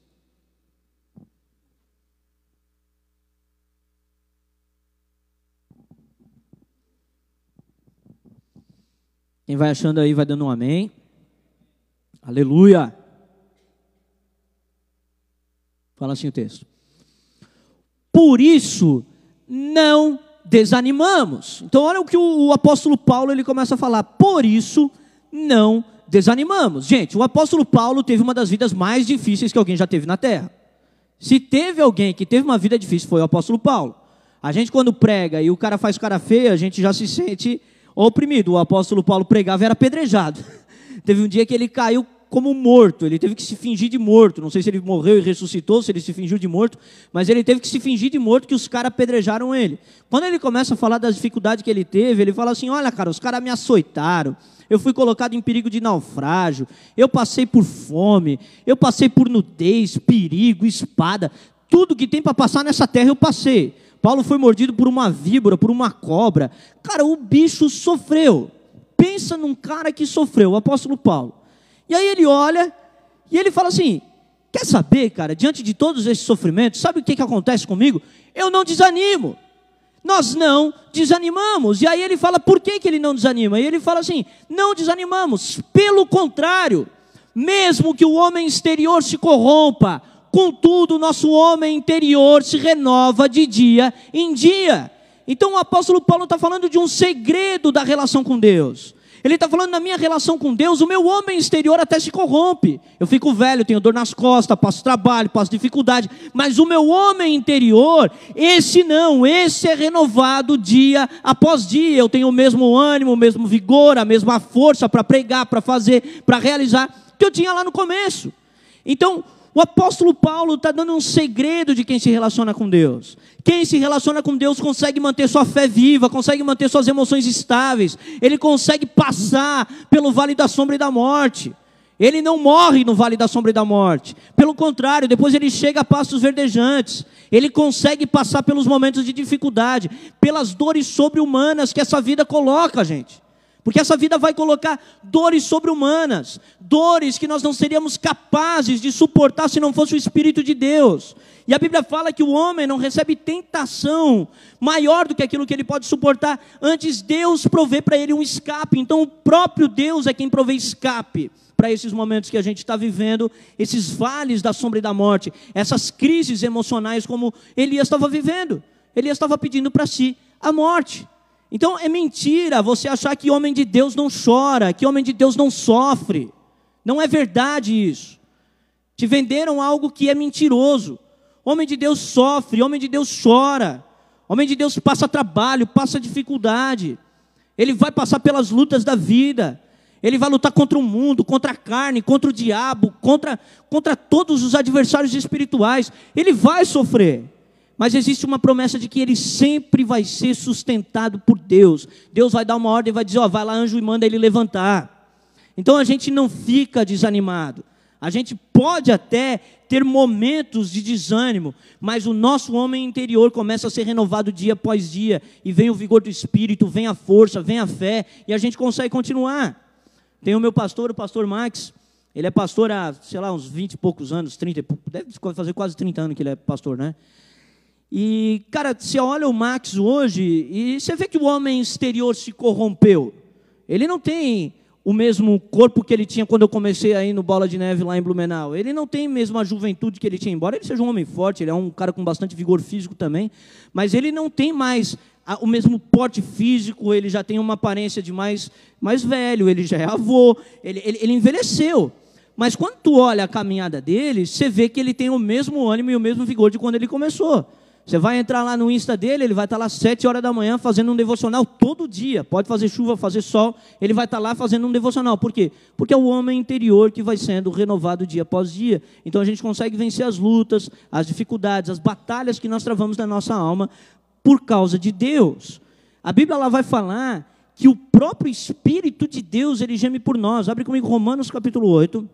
Quem vai achando aí vai dando um amém. Aleluia. Fala assim o texto. Por isso, não desanimamos. Então, olha o que o, apóstolo Paulo ele começa a falar. Por isso, não desanimamos. Gente, o apóstolo Paulo teve uma das vidas mais difíceis que alguém já teve na terra. Se teve alguém que teve uma vida difícil, foi o apóstolo Paulo. A gente, quando prega e o cara faz cara feia, a gente já se sente oprimido. O apóstolo Paulo pregava e era apedrejado. Teve um dia que ele caiu como morto, ele teve que se fingir de morto. Não sei se ele morreu e ressuscitou, se ele se fingiu de morto, mas ele teve que se fingir de morto que os caras apedrejaram ele. Quando ele começa a falar das dificuldades que ele teve, ele fala assim: Olha, cara, os caras me açoitaram, eu fui colocado em perigo de naufrágio, eu passei por fome, eu passei por nudez, perigo, espada, tudo que tem para passar nessa terra eu passei. Paulo foi mordido por uma víbora, por uma cobra. Cara, o bicho sofreu. Pensa num cara que sofreu, o apóstolo Paulo. E aí ele olha e ele fala assim: Quer saber, cara, diante de todos esses sofrimentos, sabe o que, que acontece comigo? Eu não desanimo. Nós não desanimamos. E aí ele fala: Por que, que ele não desanima? E ele fala assim: Não desanimamos. Pelo contrário, mesmo que o homem exterior se corrompa, contudo, o nosso homem interior se renova de dia em dia. Então o apóstolo Paulo está falando de um segredo da relação com Deus. Ele está falando na minha relação com Deus, o meu homem exterior até se corrompe. Eu fico velho, tenho dor nas costas, passo trabalho, passo dificuldade. Mas o meu homem interior, esse não, esse é renovado dia após dia. Eu tenho o mesmo ânimo, o mesmo vigor, a mesma força para pregar, para fazer, para realizar, que eu tinha lá no começo. Então, o apóstolo Paulo está dando um segredo de quem se relaciona com Deus. Quem se relaciona com Deus consegue manter sua fé viva, consegue manter suas emoções estáveis, ele consegue passar pelo vale da sombra e da morte. Ele não morre no vale da sombra e da morte. Pelo contrário, depois ele chega a pastos verdejantes. Ele consegue passar pelos momentos de dificuldade, pelas dores sobre-humanas que essa vida coloca, gente. Porque essa vida vai colocar dores sobre-humanas, dores que nós não seríamos capazes de suportar se não fosse o Espírito de Deus. E a Bíblia fala que o homem não recebe tentação maior do que aquilo que ele pode suportar, antes Deus provê para ele um escape. Então o próprio Deus é quem provê escape para esses momentos que a gente está vivendo, esses vales da sombra e da morte, essas crises emocionais como Elias estava vivendo. Elias estava pedindo para si a morte. Então é mentira você achar que homem de Deus não chora, que homem de Deus não sofre. Não é verdade isso. Te venderam algo que é mentiroso. Homem de Deus sofre, homem de Deus chora. Homem de Deus passa trabalho, passa dificuldade. Ele vai passar pelas lutas da vida. Ele vai lutar contra o mundo, contra a carne, contra o diabo, contra, contra todos os adversários espirituais. Ele vai sofrer. Mas existe uma promessa de que ele sempre vai ser sustentado por Deus. Deus vai dar uma ordem e vai dizer: Ó, vai lá, anjo, e manda ele levantar. Então a gente não fica desanimado. A gente pode até ter momentos de desânimo, mas o nosso homem interior começa a ser renovado dia após dia, e vem o vigor do espírito, vem a força, vem a fé, e a gente consegue continuar. Tem o meu pastor, o pastor Max, ele é pastor há, sei lá, uns 20 e poucos anos, 30, deve fazer quase 30 anos que ele é pastor, né? E, cara, você olha o Max hoje e você vê que o homem exterior se corrompeu. Ele não tem o mesmo corpo que ele tinha quando eu comecei aí no Bola de Neve lá em Blumenau. Ele não tem mesmo a juventude que ele tinha, embora ele seja um homem forte, ele é um cara com bastante vigor físico também, mas ele não tem mais o mesmo porte físico, ele já tem uma aparência de mais, mais velho, ele já é avô, ele, ele, ele envelheceu. Mas quando tu olha a caminhada dele, você vê que ele tem o mesmo ânimo e o mesmo vigor de quando ele começou. Você vai entrar lá no Insta dele, ele vai estar lá às 7 horas da manhã fazendo um devocional todo dia. Pode fazer chuva, fazer sol, ele vai estar lá fazendo um devocional. Por quê? Porque é o homem interior que vai sendo renovado dia após dia. Então a gente consegue vencer as lutas, as dificuldades, as batalhas que nós travamos na nossa alma por causa de Deus. A Bíblia ela vai falar que o próprio Espírito de Deus ele geme por nós. Abre comigo Romanos capítulo 8,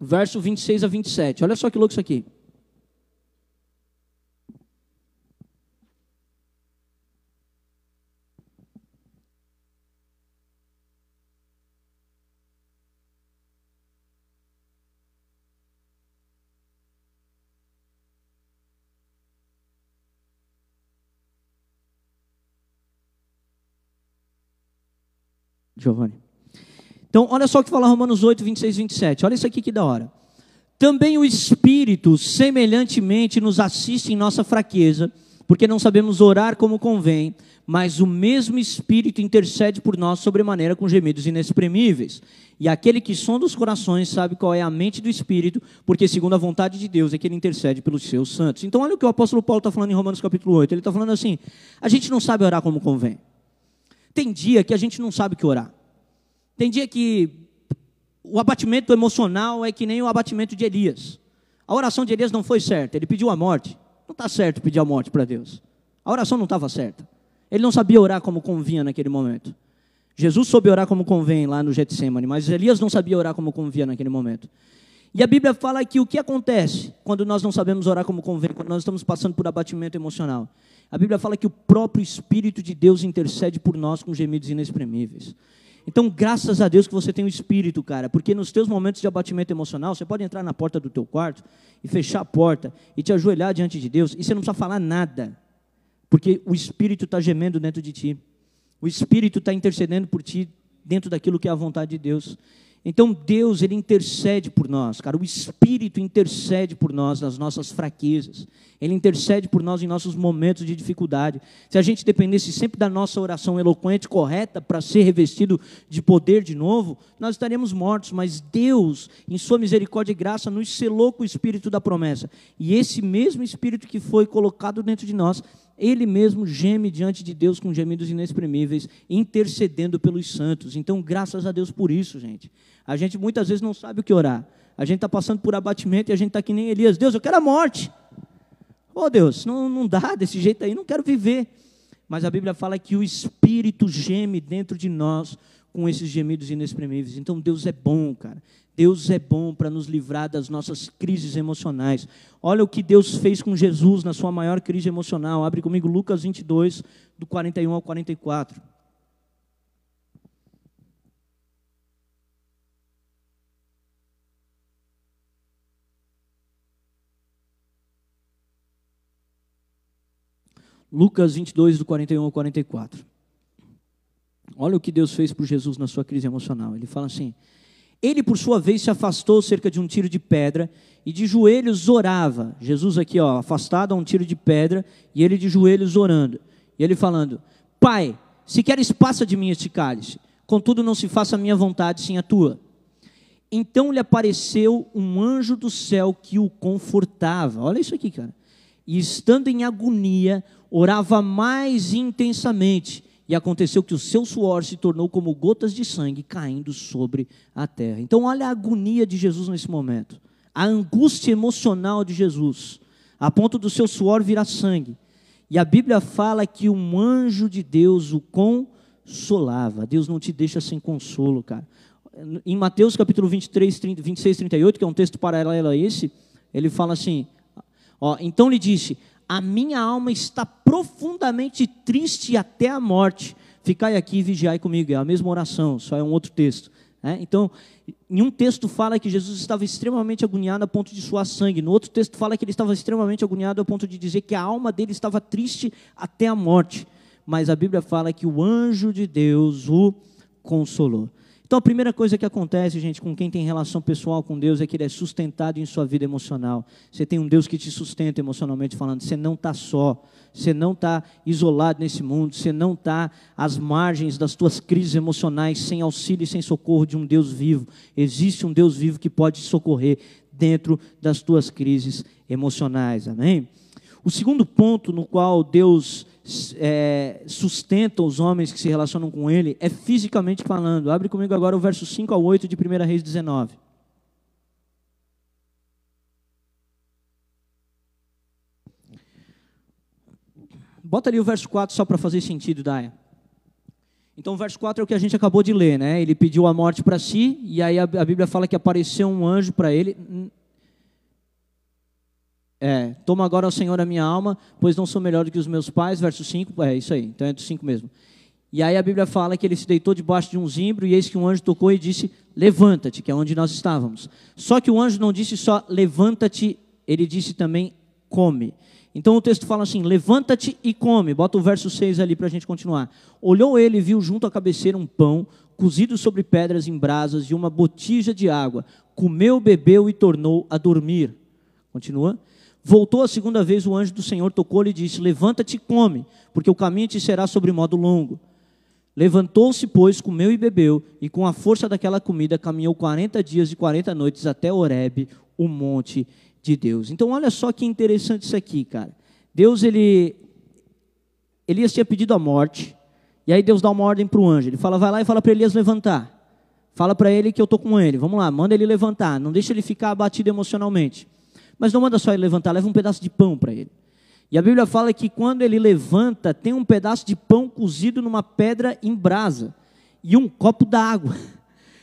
verso 26 a 27. Olha só que louco isso aqui. Giovanni. Então, olha só o que fala Romanos 8, 26 e 27. Olha isso aqui que da hora. Também o Espírito, semelhantemente, nos assiste em nossa fraqueza, porque não sabemos orar como convém, mas o mesmo Espírito intercede por nós sobremaneira com gemidos inexprimíveis. E aquele que sonda os corações sabe qual é a mente do Espírito, porque segundo a vontade de Deus é que ele intercede pelos seus santos. Então olha o que o apóstolo Paulo está falando em Romanos capítulo 8. Ele está falando assim, a gente não sabe orar como convém. Tem dia que a gente não sabe o que orar. Tem dia que o abatimento emocional é que nem o abatimento de Elias. A oração de Elias não foi certa, ele pediu a morte. Não está certo pedir a morte para Deus. A oração não estava certa. Ele não sabia orar como convinha naquele momento. Jesus soube orar como convém lá no Getsemane, mas Elias não sabia orar como convinha naquele momento. E a Bíblia fala que o que acontece quando nós não sabemos orar como convém, quando nós estamos passando por abatimento emocional? A Bíblia fala que o próprio Espírito de Deus intercede por nós com gemidos inexprimíveis. Então, graças a Deus que você tem o Espírito, cara, porque nos teus momentos de abatimento emocional, você pode entrar na porta do teu quarto e fechar a porta e te ajoelhar diante de Deus e você não precisa falar nada, porque o Espírito está gemendo dentro de ti, o Espírito está intercedendo por ti dentro daquilo que é a vontade de Deus. Então Deus, Ele intercede por nós, cara. O Espírito intercede por nós nas nossas fraquezas. Ele intercede por nós em nossos momentos de dificuldade. Se a gente dependesse sempre da nossa oração eloquente, correta, para ser revestido de poder de novo, nós estaríamos mortos. Mas Deus, em Sua misericórdia e graça, nos selou com o Espírito da promessa. E esse mesmo Espírito que foi colocado dentro de nós, ele mesmo geme diante de Deus com gemidos inexprimíveis, intercedendo pelos santos. Então, graças a Deus por isso, gente. A gente muitas vezes não sabe o que orar. A gente está passando por abatimento e a gente está que nem Elias. Deus, eu quero a morte. Oh Deus, não, não dá desse jeito aí, não quero viver. Mas a Bíblia fala que o Espírito geme dentro de nós com esses gemidos inexprimíveis. Então Deus é bom, cara. Deus é bom para nos livrar das nossas crises emocionais. Olha o que Deus fez com Jesus na sua maior crise emocional. Abre comigo Lucas 22, do 41 ao 44. Lucas 22, do 41 ao 44. Olha o que Deus fez por Jesus na sua crise emocional. Ele fala assim: Ele, por sua vez, se afastou cerca de um tiro de pedra e de joelhos orava. Jesus aqui, ó, afastado a um tiro de pedra e ele de joelhos orando. E ele falando: Pai, se queres, passa de mim este cálice. Contudo, não se faça a minha vontade, sim a tua. Então lhe apareceu um anjo do céu que o confortava. Olha isso aqui, cara. E estando em agonia, orava mais intensamente, e aconteceu que o seu suor se tornou como gotas de sangue caindo sobre a terra. Então, olha a agonia de Jesus nesse momento, a angústia emocional de Jesus, a ponto do seu suor virar sangue. E a Bíblia fala que um anjo de Deus o consolava. Deus não te deixa sem consolo, cara. Em Mateus capítulo 23, 30, 26, 38, que é um texto paralelo a esse, ele fala assim: ó, então lhe disse: a minha alma está profundamente triste até a morte. Ficai aqui e vigiai comigo. É a mesma oração, só é um outro texto. Né? Então, em um texto fala que Jesus estava extremamente agoniado a ponto de suar sangue. No outro texto fala que ele estava extremamente agoniado a ponto de dizer que a alma dele estava triste até a morte. Mas a Bíblia fala que o anjo de Deus o consolou. Então, a primeira coisa que acontece, gente, com quem tem relação pessoal com Deus é que ele é sustentado em sua vida emocional. Você tem um Deus que te sustenta emocionalmente falando. Você não está só, você não está isolado nesse mundo, você não está às margens das tuas crises emocionais, sem auxílio e sem socorro de um Deus vivo. Existe um Deus vivo que pode te socorrer dentro das tuas crises emocionais. Amém? O segundo ponto no qual Deus é, sustenta os homens que se relacionam com Ele é fisicamente falando. Abre comigo agora o verso 5 ao 8 de 1 Reis 19. Bota ali o verso 4 só para fazer sentido, Daia. Então, o verso 4 é o que a gente acabou de ler, né? Ele pediu a morte para si, e aí a, a Bíblia fala que apareceu um anjo para ele. É, toma agora, ao Senhor, a minha alma, pois não sou melhor do que os meus pais. Verso 5, é isso aí, então é do 5 mesmo. E aí a Bíblia fala que ele se deitou debaixo de um zimbro, e eis que um anjo tocou e disse: Levanta-te, que é onde nós estávamos. Só que o anjo não disse só levanta-te, ele disse também come. Então o texto fala assim: Levanta-te e come. Bota o verso 6 ali para a gente continuar. Olhou ele e viu junto à cabeceira um pão, cozido sobre pedras em brasas, e uma botija de água. Comeu, bebeu e tornou a dormir. Continua. Voltou a segunda vez o anjo do Senhor, tocou-lhe e disse: Levanta-te e come, porque o caminho te será sobre modo longo. Levantou-se, pois, comeu e bebeu, e com a força daquela comida caminhou quarenta dias e quarenta noites até Horebe, o monte de Deus. Então, olha só que interessante isso aqui, cara. Deus, ele. Elias tinha pedido a morte, e aí Deus dá uma ordem para o anjo. Ele fala: vai lá e fala para Elias levantar. Fala para ele que eu estou com ele. Vamos lá, manda ele levantar. Não deixa ele ficar abatido emocionalmente. Mas não manda só ele levantar, leva um pedaço de pão para ele. E a Bíblia fala que quando ele levanta, tem um pedaço de pão cozido numa pedra em brasa e um copo d'água.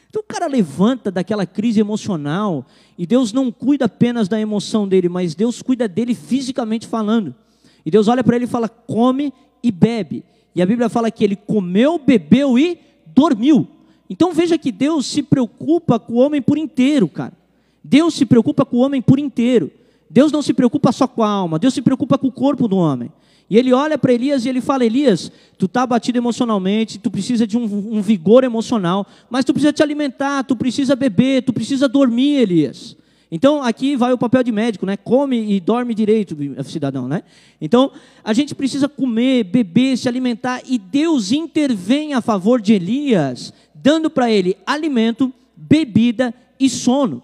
Então o cara levanta daquela crise emocional e Deus não cuida apenas da emoção dele, mas Deus cuida dele fisicamente falando. E Deus olha para ele e fala: come e bebe. E a Bíblia fala que ele comeu, bebeu e dormiu. Então veja que Deus se preocupa com o homem por inteiro, cara. Deus se preocupa com o homem por inteiro. Deus não se preocupa só com a alma, Deus se preocupa com o corpo do homem. E ele olha para Elias e ele fala: Elias, tu está abatido emocionalmente, tu precisa de um, um, vigor emocional, mas tu precisa te alimentar, tu precisa beber, tu precisa dormir, Elias. Então aqui vai o papel de médico, né? Come e dorme direito, cidadão, né? Então a gente precisa comer, beber, se alimentar e Deus intervém a favor de Elias, dando para ele alimento, bebida e sono.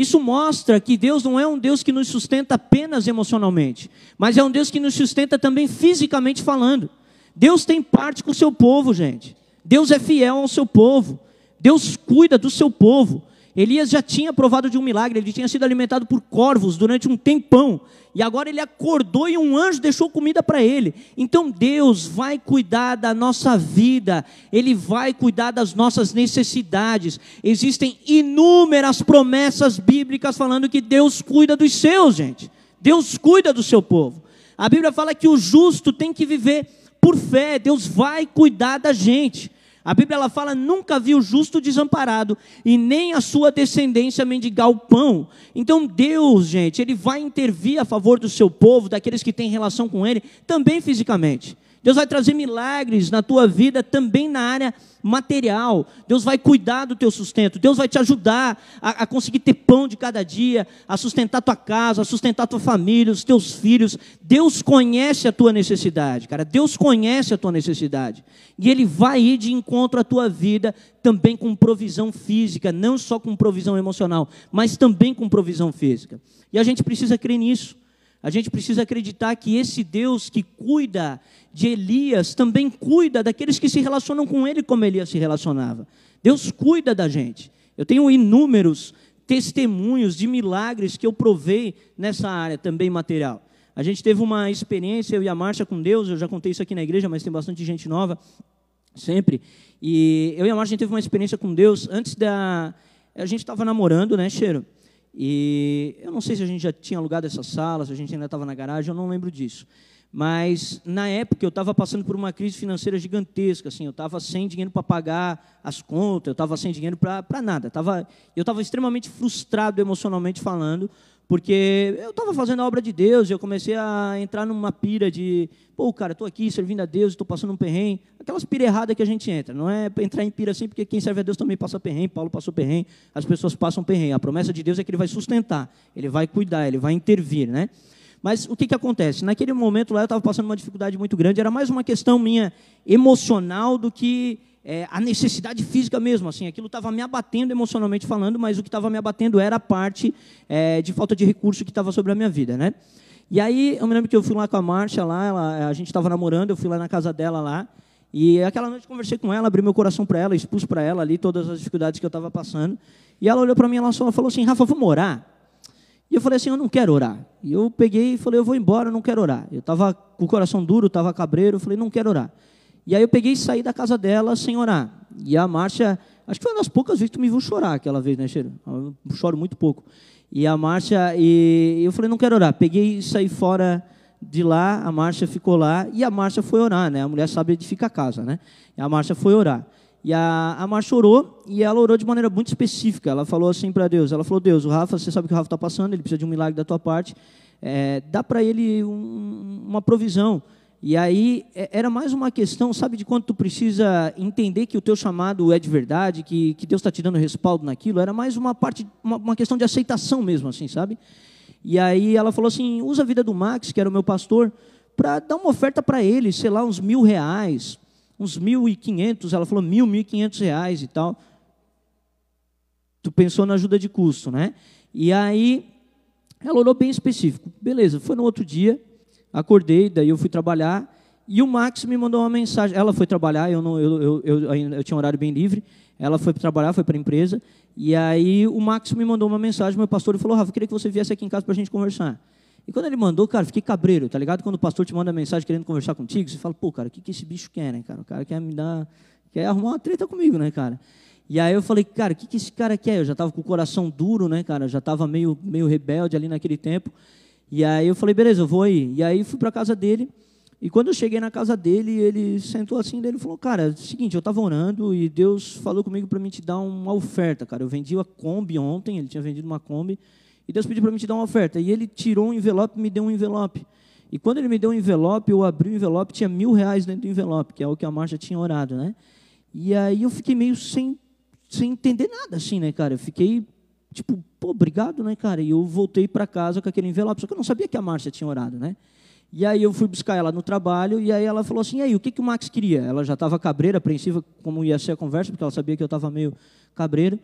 Isso mostra que Deus não é um Deus que nos sustenta apenas emocionalmente, mas é um Deus que nos sustenta também fisicamente falando. Deus tem parte com o seu povo, gente. Deus é fiel ao seu povo. Deus cuida do seu povo. Elias já tinha provado de um milagre, ele tinha sido alimentado por corvos durante um tempão, e agora ele acordou e um anjo deixou comida para ele. Então Deus vai cuidar da nossa vida, ele vai cuidar das nossas necessidades. Existem inúmeras promessas bíblicas falando que Deus cuida dos seus, gente. Deus cuida do seu povo. A Bíblia fala que o justo tem que viver por fé, Deus vai cuidar da gente. A Bíblia ela fala: nunca viu justo desamparado e nem a sua descendência mendigar o pão. Então Deus, gente, ele vai intervir a favor do seu povo, daqueles que têm relação com ele, também fisicamente. Deus vai trazer milagres na tua vida também na área material. Deus vai cuidar do teu sustento. Deus vai te ajudar a, a, conseguir ter pão de cada dia, a sustentar tua casa, a sustentar tua família, os teus filhos. Deus conhece a tua necessidade, cara. Deus conhece a tua necessidade. E Ele vai ir de encontro à tua vida também com provisão física, não só com provisão emocional, mas também com provisão física. E a gente precisa crer nisso. A gente precisa acreditar que esse Deus que cuida de Elias também cuida daqueles que se relacionam com ele como Elias se relacionava. Deus cuida da gente. Eu tenho inúmeros testemunhos de milagres que eu provei nessa área também material. A gente teve uma experiência, eu e a Márcia, com Deus, eu já contei isso aqui na igreja, mas tem bastante gente nova, sempre. E eu e a Márcia, a gente teve uma experiência com Deus antes da. A gente estava namorando, né, Cheiro? E eu não sei se a gente já tinha alugado essa sala, se a gente ainda estava na garagem, eu não lembro disso. Mas na época eu estava passando por uma crise financeira gigantesca, assim, eu estava sem dinheiro para pagar as contas, eu estava sem dinheiro para nada. Tava, eu estava extremamente frustrado emocionalmente falando, porque eu estava fazendo a obra de Deus eu comecei a entrar numa pira de, pô, cara, estou aqui servindo a Deus, estou passando um perrengue. Aquelas pira erradas que a gente entra. Não é entrar em pira assim, porque quem serve a Deus também passa perrengue. Paulo passou perrengue, as pessoas passam perrengue. A promessa de Deus é que Ele vai sustentar, Ele vai cuidar, Ele vai intervir, né? Mas o que, que acontece? Naquele momento lá eu estava passando uma dificuldade muito grande, era mais uma questão minha emocional do que é, a necessidade física mesmo, assim, aquilo estava me abatendo emocionalmente falando, mas o que estava me abatendo era a parte é, de falta de recurso que estava sobre a minha vida, né? E aí, eu me lembro que eu fui lá com a Márcia, lá, ela, a gente estava namorando, eu fui lá na casa dela lá, e aquela noite conversei com ela, abri meu coração para ela, expus para ela ali todas as dificuldades que eu estava passando. E ela olhou para mim e falou assim: Rafa, vamos orar? E eu falei assim: eu não quero orar. E eu peguei e falei: eu vou embora, eu não quero orar. Eu estava com o coração duro, estava cabreiro, eu falei: não quero orar. E aí eu peguei e saí da casa dela sem orar. E a Márcia, acho que foi uma das poucas vezes que tu me viu chorar aquela vez, né, Cheiro? Eu choro muito pouco. E a Márcia, e eu falei: não quero orar. Peguei e saí fora de lá, a Márcia ficou lá e a Márcia foi orar, né? A mulher sabe edificar a casa, né? E a Márcia foi orar. E a, a Márcia orou, e ela orou de maneira muito específica. Ela falou assim para Deus: ela falou, Deus, o Rafa, você sabe que o Rafa está passando, ele precisa de um milagre da tua parte. É, dá para ele um, uma provisão. E aí é, era mais uma questão, sabe, de quanto tu precisa entender que o teu chamado é de verdade, que, que Deus está te dando respaldo naquilo. Era mais uma parte, uma, uma questão de aceitação mesmo, assim, sabe? E aí ela falou assim: usa a vida do Max, que era o meu pastor, para dar uma oferta para ele, sei lá, uns mil reais, uns mil e quinhentos. Ela falou mil, mil e quinhentos reais e tal. Tu pensou na ajuda de custo, né? E aí ela orou bem específico. Beleza, foi no outro dia, acordei, daí eu fui trabalhar. E o Max me mandou uma mensagem. Ela foi trabalhar, eu, não, eu, eu, eu, eu tinha um horário bem livre. Ela foi trabalhar, foi para a empresa. E aí o Max me mandou uma mensagem, meu pastor, ele falou, Rafa, queria que você viesse aqui em casa para a gente conversar. E quando ele mandou, cara, fiquei cabreiro, tá ligado? Quando o pastor te manda mensagem querendo conversar contigo, você fala, pô, cara, o que, que esse bicho quer, né, cara? O cara quer me dar, quer arrumar uma treta comigo, né, cara? E aí eu falei, cara, o que, que esse cara quer? Eu já estava com o coração duro, né, cara? Eu já estava meio, meio rebelde ali naquele tempo. E aí eu falei, beleza, eu vou aí. E aí fui para casa dele. E quando eu cheguei na casa dele, ele sentou assim, ele falou, cara, é seguinte, eu estava orando e Deus falou comigo para mim te dar uma oferta, cara. Eu vendi a Kombi ontem, ele tinha vendido uma Kombi, e Deus pediu para mim te dar uma oferta. E ele tirou um envelope e me deu um envelope. E quando ele me deu um envelope, eu abri o envelope, tinha mil reais dentro do envelope, que é o que a Marcia tinha orado, né? E aí eu fiquei meio sem, sem entender nada, assim, né, cara? Eu fiquei, tipo, pô, obrigado, né, cara? E eu voltei para casa com aquele envelope, só que eu não sabia que a Márcia tinha orado, né? E aí eu fui buscar ela no trabalho, e aí ela falou assim, e aí, o que, que o Max queria? Ela já estava cabreira, apreensiva como ia ser a conversa, porque ela sabia que eu estava meio cabreiro.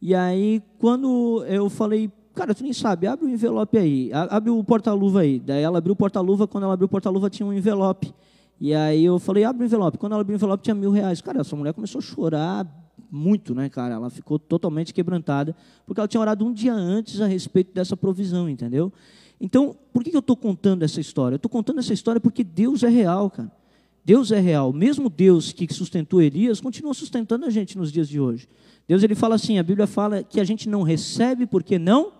E aí, quando eu falei, cara, tu nem sabe, abre o envelope aí, abre o porta-luva aí. Daí ela abriu o porta-luva, quando ela abriu o porta-luva tinha um envelope. E aí eu falei, abre o envelope. Quando ela abriu o envelope tinha mil reais. Cara, essa mulher começou a chorar muito, né, cara? Ela ficou totalmente quebrantada, porque ela tinha orado um dia antes a respeito dessa provisão, entendeu? Então, por que eu estou contando essa história? Eu estou contando essa história porque Deus é real, cara. Deus é real. Mesmo Deus que sustentou Elias, continua sustentando a gente nos dias de hoje. Deus ele fala assim, a Bíblia fala que a gente não recebe porque não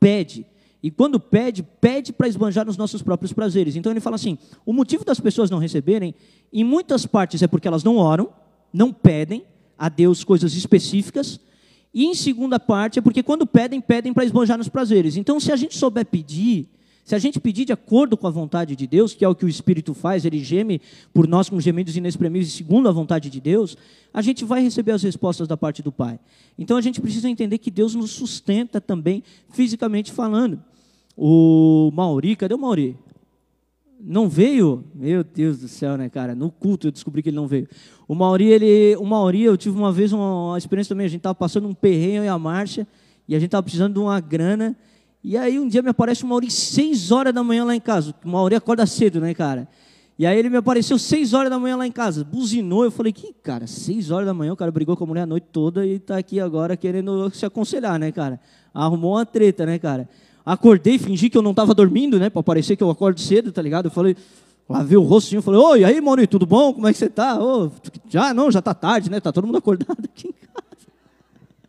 pede. E quando pede, pede para esbanjar nos nossos próprios prazeres. Então ele fala assim: o motivo das pessoas não receberem, em muitas partes é porque elas não oram, não pedem a Deus coisas específicas, e em segunda parte é porque quando pedem, pedem para esbanjar nos prazeres. Então, se a gente souber pedir, se a gente pedir de acordo com a vontade de Deus, que é o que o Espírito faz, ele geme por nós com gemidos inexprimíveis, segundo a vontade de Deus, a gente vai receber as respostas da parte do Pai. Então a gente precisa entender que Deus nos sustenta também, fisicamente falando. O Mauri, cadê o Mauri? não veio, meu Deus do céu, né, cara? No culto eu descobri que ele não veio. O Mauri, ele, o Mauri, eu tive uma vez uma, uma experiência também, a gente estava passando um perrenho e a marcha, e a gente estava precisando de uma grana, e aí um dia me aparece o Mauri seis horas da manhã lá em casa. O Mauri acorda cedo, né, cara? E aí ele me apareceu seis horas da manhã lá em casa, buzinou, eu falei, que cara, seis horas da manhã, o cara brigou com a mulher a noite toda e está aqui agora querendo se aconselhar, né, cara? Arrumou uma treta, né, cara? Acordei, fingi que eu não estava dormindo, né? Para parecer que eu acordo cedo, tá ligado? Eu falei, lavei o rostinho, falei, oi, aí, Mauri, tudo bom? Como é que você tá? Oh, já, não, já tá tarde, né? Tá todo mundo acordado aqui em casa.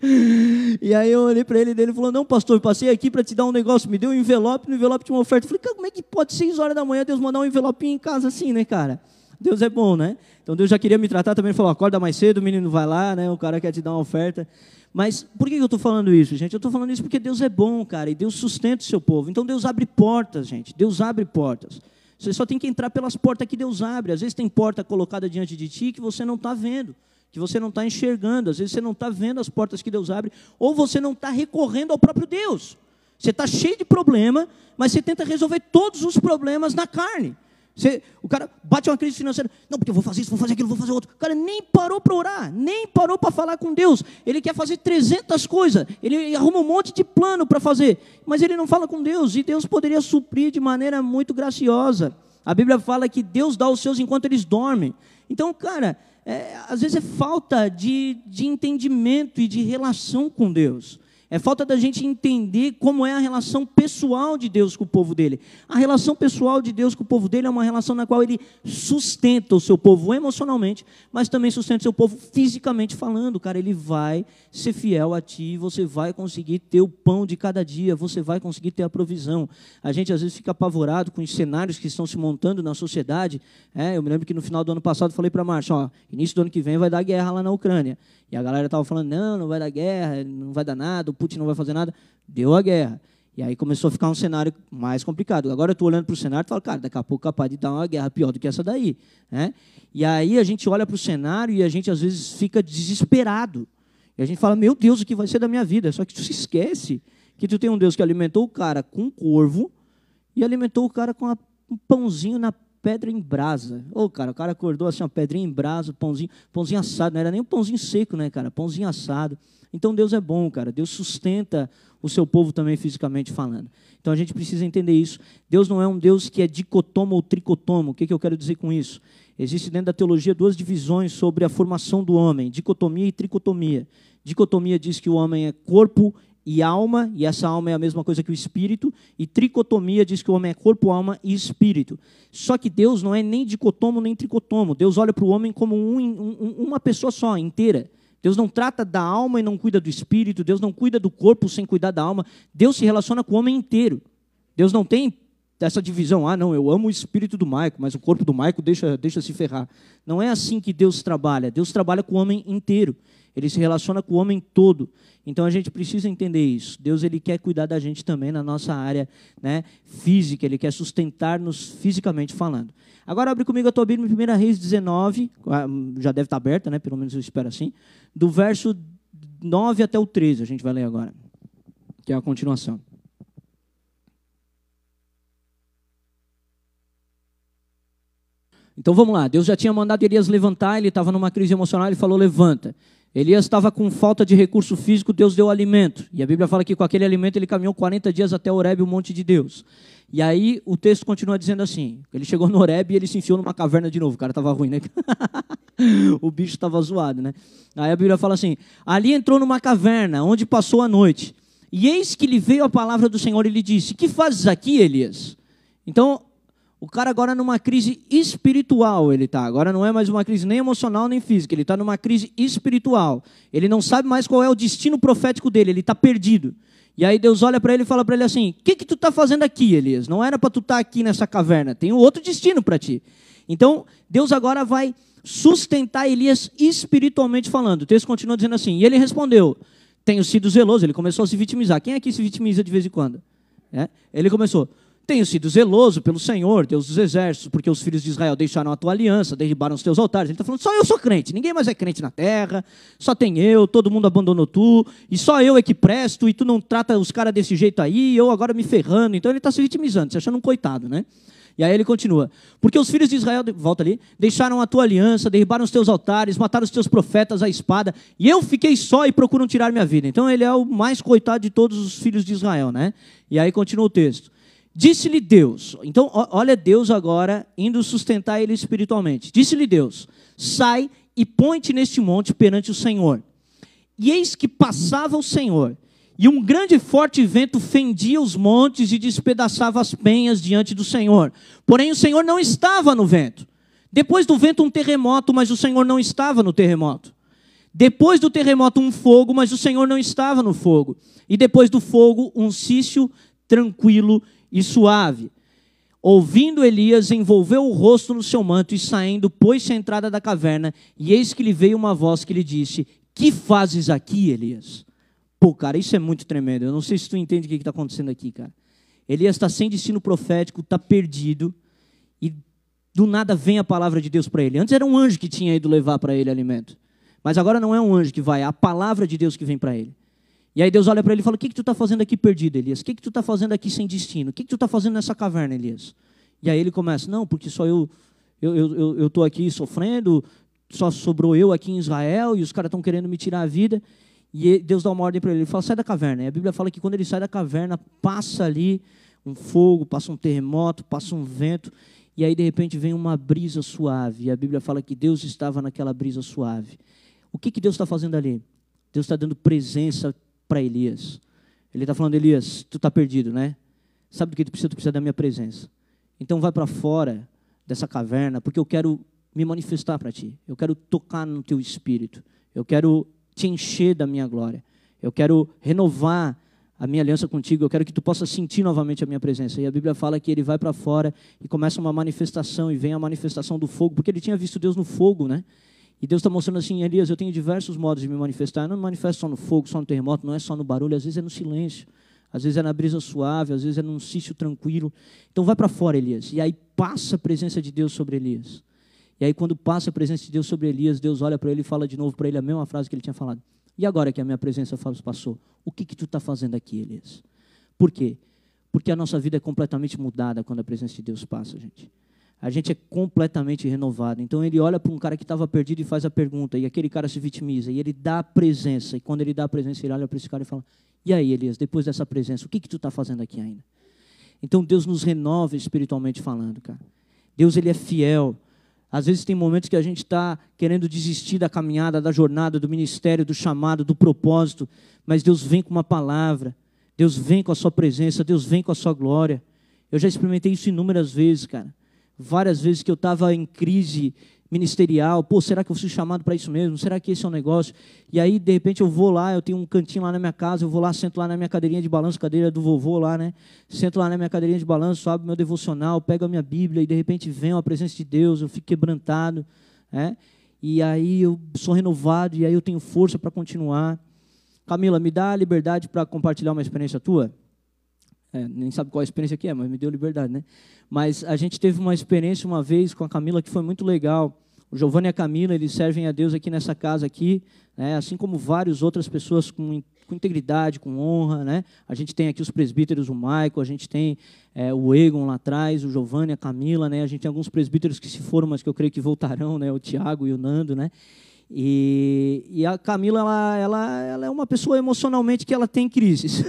E aí eu olhei para ele e ele falou, não, pastor, passei aqui para te dar um negócio, me deu um envelope, no envelope tinha uma oferta. Eu falei, cara, como é que pode, seis horas da manhã, Deus mandar um envelopinho em casa assim, né, cara? Deus é bom, né? Então Deus já queria me tratar também, falou, acorda mais cedo, o menino vai lá, né? O cara quer te dar uma oferta. Mas por que eu estou falando isso, gente? Eu estou falando isso porque Deus é bom, cara, e Deus sustenta o seu povo. Então Deus abre portas, gente. Deus abre portas. Você só tem que entrar pelas portas que Deus abre. Às vezes tem porta colocada diante de ti que você não está vendo, que você não está enxergando. Às vezes você não está vendo as portas que Deus abre, ou você não está recorrendo ao próprio Deus. Você está cheio de problema, mas você tenta resolver todos os problemas na carne. Você, o cara bate uma crise financeira, não, porque eu vou fazer isso, vou fazer aquilo, vou fazer outro. O cara nem parou para orar, nem parou para falar com Deus. Ele quer fazer 300 coisas, ele arruma um monte de plano para fazer, mas ele não fala com Deus, e Deus poderia suprir de maneira muito graciosa. A Bíblia fala que Deus dá os seus enquanto eles dormem. Então, cara, é, às vezes é falta de, de entendimento e de relação com Deus. É falta da gente entender como é a relação pessoal de Deus com o povo dele. A relação pessoal de Deus com o povo dele é uma relação na qual ele sustenta o seu povo emocionalmente, mas também sustenta o seu povo fisicamente falando. Cara, ele vai ser fiel a ti, você vai conseguir ter o pão de cada dia, você vai conseguir ter a provisão. A gente às vezes fica apavorado com os cenários que estão se montando na sociedade. É, eu me lembro que no final do ano passado falei para a Márcia, ó, início do ano que vem vai dar guerra lá na Ucrânia. E a galera estava falando, não, não vai dar guerra, não vai dar nada, Putin não vai fazer nada. Deu a guerra. E aí começou a ficar um cenário mais complicado. Agora eu estou olhando para o cenário e falo, cara, daqui a pouco é capaz de dar uma guerra pior do que essa daí. Né? E aí a gente olha para o cenário e a gente às vezes fica desesperado. E a gente fala, meu Deus, o que vai ser da minha vida? Só que tu se esquece que tu tem um Deus que alimentou o cara com um corvo e alimentou o cara com um pãozinho na pedra em brasa. Ô, oh, cara, o cara acordou assim, uma pedrinha em brasa, pãozinho, pãozinho assado, não era nem um pãozinho seco, né, cara? Pãozinho assado. Então Deus é bom, cara. Deus sustenta o seu povo também fisicamente falando. Então a gente precisa entender isso. Deus não é um Deus que é dicotomo ou tricotomo. O que, que eu quero dizer com isso? Existe dentro da teologia duas divisões sobre a formação do homem: dicotomia e tricotomia. Dicotomia diz que o homem é corpo e alma, e essa alma é a mesma coisa que o espírito, e tricotomia diz que o homem é corpo, alma e espírito. Só que Deus não é nem dicotomo nem tricotomo. Deus olha para o homem como um, um, uma pessoa só, inteira. Deus não trata da alma e não cuida do espírito. Deus não cuida do corpo sem cuidar da alma. Deus se relaciona com o homem inteiro. Deus não tem essa divisão. Ah, não, eu amo o espírito do Maico, mas o corpo do Maico deixa, deixa se ferrar. Não é assim que Deus trabalha. Deus trabalha com o homem inteiro. Ele se relaciona com o homem todo. Então a gente precisa entender isso. Deus ele quer cuidar da gente também na nossa área né, física, ele quer sustentar-nos fisicamente falando. Agora abre comigo a tua Bíblia em 1 Reis 19, ah, já deve estar aberta, né? pelo menos eu espero assim, do verso 9 até o 13, a gente vai ler agora, que é a continuação. Então vamos lá, Deus já tinha mandado Elias levantar, ele estava numa crise emocional, ele falou: levanta. Elias estava com falta de recurso físico, Deus deu alimento. E a Bíblia fala que com aquele alimento ele caminhou 40 dias até Horeb, o monte de Deus. E aí o texto continua dizendo assim: ele chegou no Horeb e ele se enfiou numa caverna de novo. O cara estava ruim, né? o bicho estava zoado, né? Aí a Bíblia fala assim: ali entrou numa caverna, onde passou a noite. E eis que lhe veio a palavra do Senhor e lhe disse: Que fazes aqui, Elias? Então o cara agora numa crise espiritual ele está. Agora não é mais uma crise nem emocional nem física. Ele está numa crise espiritual. Ele não sabe mais qual é o destino profético dele. Ele está perdido. E aí Deus olha para ele e fala para ele assim: O que que tu está fazendo aqui, Elias? Não era para tu estar tá aqui nessa caverna. Tem um outro destino para ti. Então Deus agora vai sustentar Elias espiritualmente falando. O texto continua dizendo assim: E ele respondeu: Tenho sido zeloso. Ele começou a se vitimizar. Quem aqui se vitimiza de vez em quando? É? Ele começou. Tenho sido zeloso pelo Senhor, Deus dos exércitos, porque os filhos de Israel deixaram a tua aliança, derribaram os teus altares. Ele está falando, só eu sou crente, ninguém mais é crente na terra, só tem eu, todo mundo abandonou tu, e só eu é que presto, e tu não trata os caras desse jeito aí, eu agora me ferrando. Então ele está se vitimizando, se achando um coitado, né? E aí ele continua: Porque os filhos de Israel, volta ali, deixaram a tua aliança, derribaram os teus altares, mataram os teus profetas à espada, e eu fiquei só e procuram tirar minha vida. Então ele é o mais coitado de todos os filhos de Israel, né? E aí continua o texto. Disse-lhe Deus, então olha Deus agora indo sustentar ele espiritualmente. Disse-lhe Deus: Sai e põe-te neste monte perante o Senhor. E eis que passava o Senhor, e um grande e forte vento fendia os montes e despedaçava as penhas diante do Senhor. Porém, o Senhor não estava no vento. Depois do vento, um terremoto, mas o Senhor não estava no terremoto. Depois do terremoto, um fogo, mas o Senhor não estava no fogo. E depois do fogo, um cício tranquilo e suave. Ouvindo Elias, envolveu o rosto no seu manto e saindo, pôs-se à entrada da caverna. E eis que lhe veio uma voz que lhe disse: Que fazes aqui, Elias? Pô, cara, isso é muito tremendo. Eu não sei se tu entende o que está acontecendo aqui, cara. Elias está sem destino profético, está perdido. E do nada vem a palavra de Deus para ele. Antes era um anjo que tinha ido levar para ele alimento. Mas agora não é um anjo que vai, é a palavra de Deus que vem para ele. E aí Deus olha para ele e fala: O que, que tu está fazendo aqui perdido, Elias? O que, que tu está fazendo aqui sem destino? O que, que tu está fazendo nessa caverna, Elias? E aí ele começa, não, porque só eu eu estou eu, eu, aqui sofrendo, só sobrou eu aqui em Israel e os caras estão querendo me tirar a vida. E Deus dá uma ordem para ele, ele fala, sai da caverna. E a Bíblia fala que quando ele sai da caverna, passa ali um fogo, passa um terremoto, passa um vento, e aí de repente vem uma brisa suave. E a Bíblia fala que Deus estava naquela brisa suave. O que, que Deus está fazendo ali? Deus está dando presença para Elias. Ele está falando, Elias, tu está perdido, né? Sabe do que tu precisa? Tu precisa da minha presença. Então vai para fora dessa caverna, porque eu quero me manifestar para ti. Eu quero tocar no teu espírito. Eu quero te encher da minha glória. Eu quero renovar a minha aliança contigo. Eu quero que tu possa sentir novamente a minha presença. E a Bíblia fala que ele vai para fora e começa uma manifestação e vem a manifestação do fogo, porque ele tinha visto Deus no fogo, né? E Deus está mostrando assim, Elias, eu tenho diversos modos de me manifestar. Eu não me manifesto só no fogo, só no terremoto, não é só no barulho, às vezes é no silêncio, às vezes é na brisa suave, às vezes é num sítio tranquilo. Então vai para fora, Elias. E aí passa a presença de Deus sobre Elias. E aí quando passa a presença de Deus sobre Elias, Deus olha para ele e fala de novo para ele a mesma frase que ele tinha falado. E agora que a minha presença passou, o que que tu está fazendo aqui, Elias? Por quê? Porque a nossa vida é completamente mudada quando a presença de Deus passa, gente a gente é completamente renovado. Então ele olha para um cara que estava perdido e faz a pergunta, e aquele cara se vitimiza, e ele dá a presença, e quando ele dá a presença, ele olha para esse cara e fala: E aí, Elias, depois dessa presença, o que, que tu está fazendo aqui ainda? Então Deus nos renova espiritualmente falando, cara. Deus ele é fiel. Às vezes tem momentos que a gente está querendo desistir da caminhada, da jornada, do ministério, do chamado, do propósito, mas Deus vem com uma palavra, Deus vem com a sua presença, Deus vem com a sua glória. Eu já experimentei isso inúmeras vezes, cara várias vezes que eu estava em crise ministerial, pô, será que eu fui chamado para isso mesmo? Será que esse é o um negócio? E aí, de repente, eu vou lá, eu tenho um cantinho lá na minha casa, eu vou lá, sento lá na minha cadeirinha de balanço, cadeira do vovô lá, né? Sento lá na minha cadeirinha de balanço, abro meu devocional, pego a minha Bíblia e de repente vem a presença de Deus, eu fico quebrantado, né? E aí eu sou renovado e aí eu tenho força para continuar. Camila, me dá a liberdade para compartilhar uma experiência tua? É, nem sabe qual a experiência que é, mas me deu liberdade, né? Mas a gente teve uma experiência uma vez com a Camila que foi muito legal. O Giovanni e a Camila, eles servem a Deus aqui nessa casa aqui, né? assim como várias outras pessoas com, com integridade, com honra, né? A gente tem aqui os presbíteros, o Maico, a gente tem é, o Egon lá atrás, o Giovanni, a Camila, né? A gente tem alguns presbíteros que se foram, mas que eu creio que voltarão, né? O Tiago e o Nando, né? E, e a Camila, ela, ela, ela é uma pessoa emocionalmente que ela tem crises.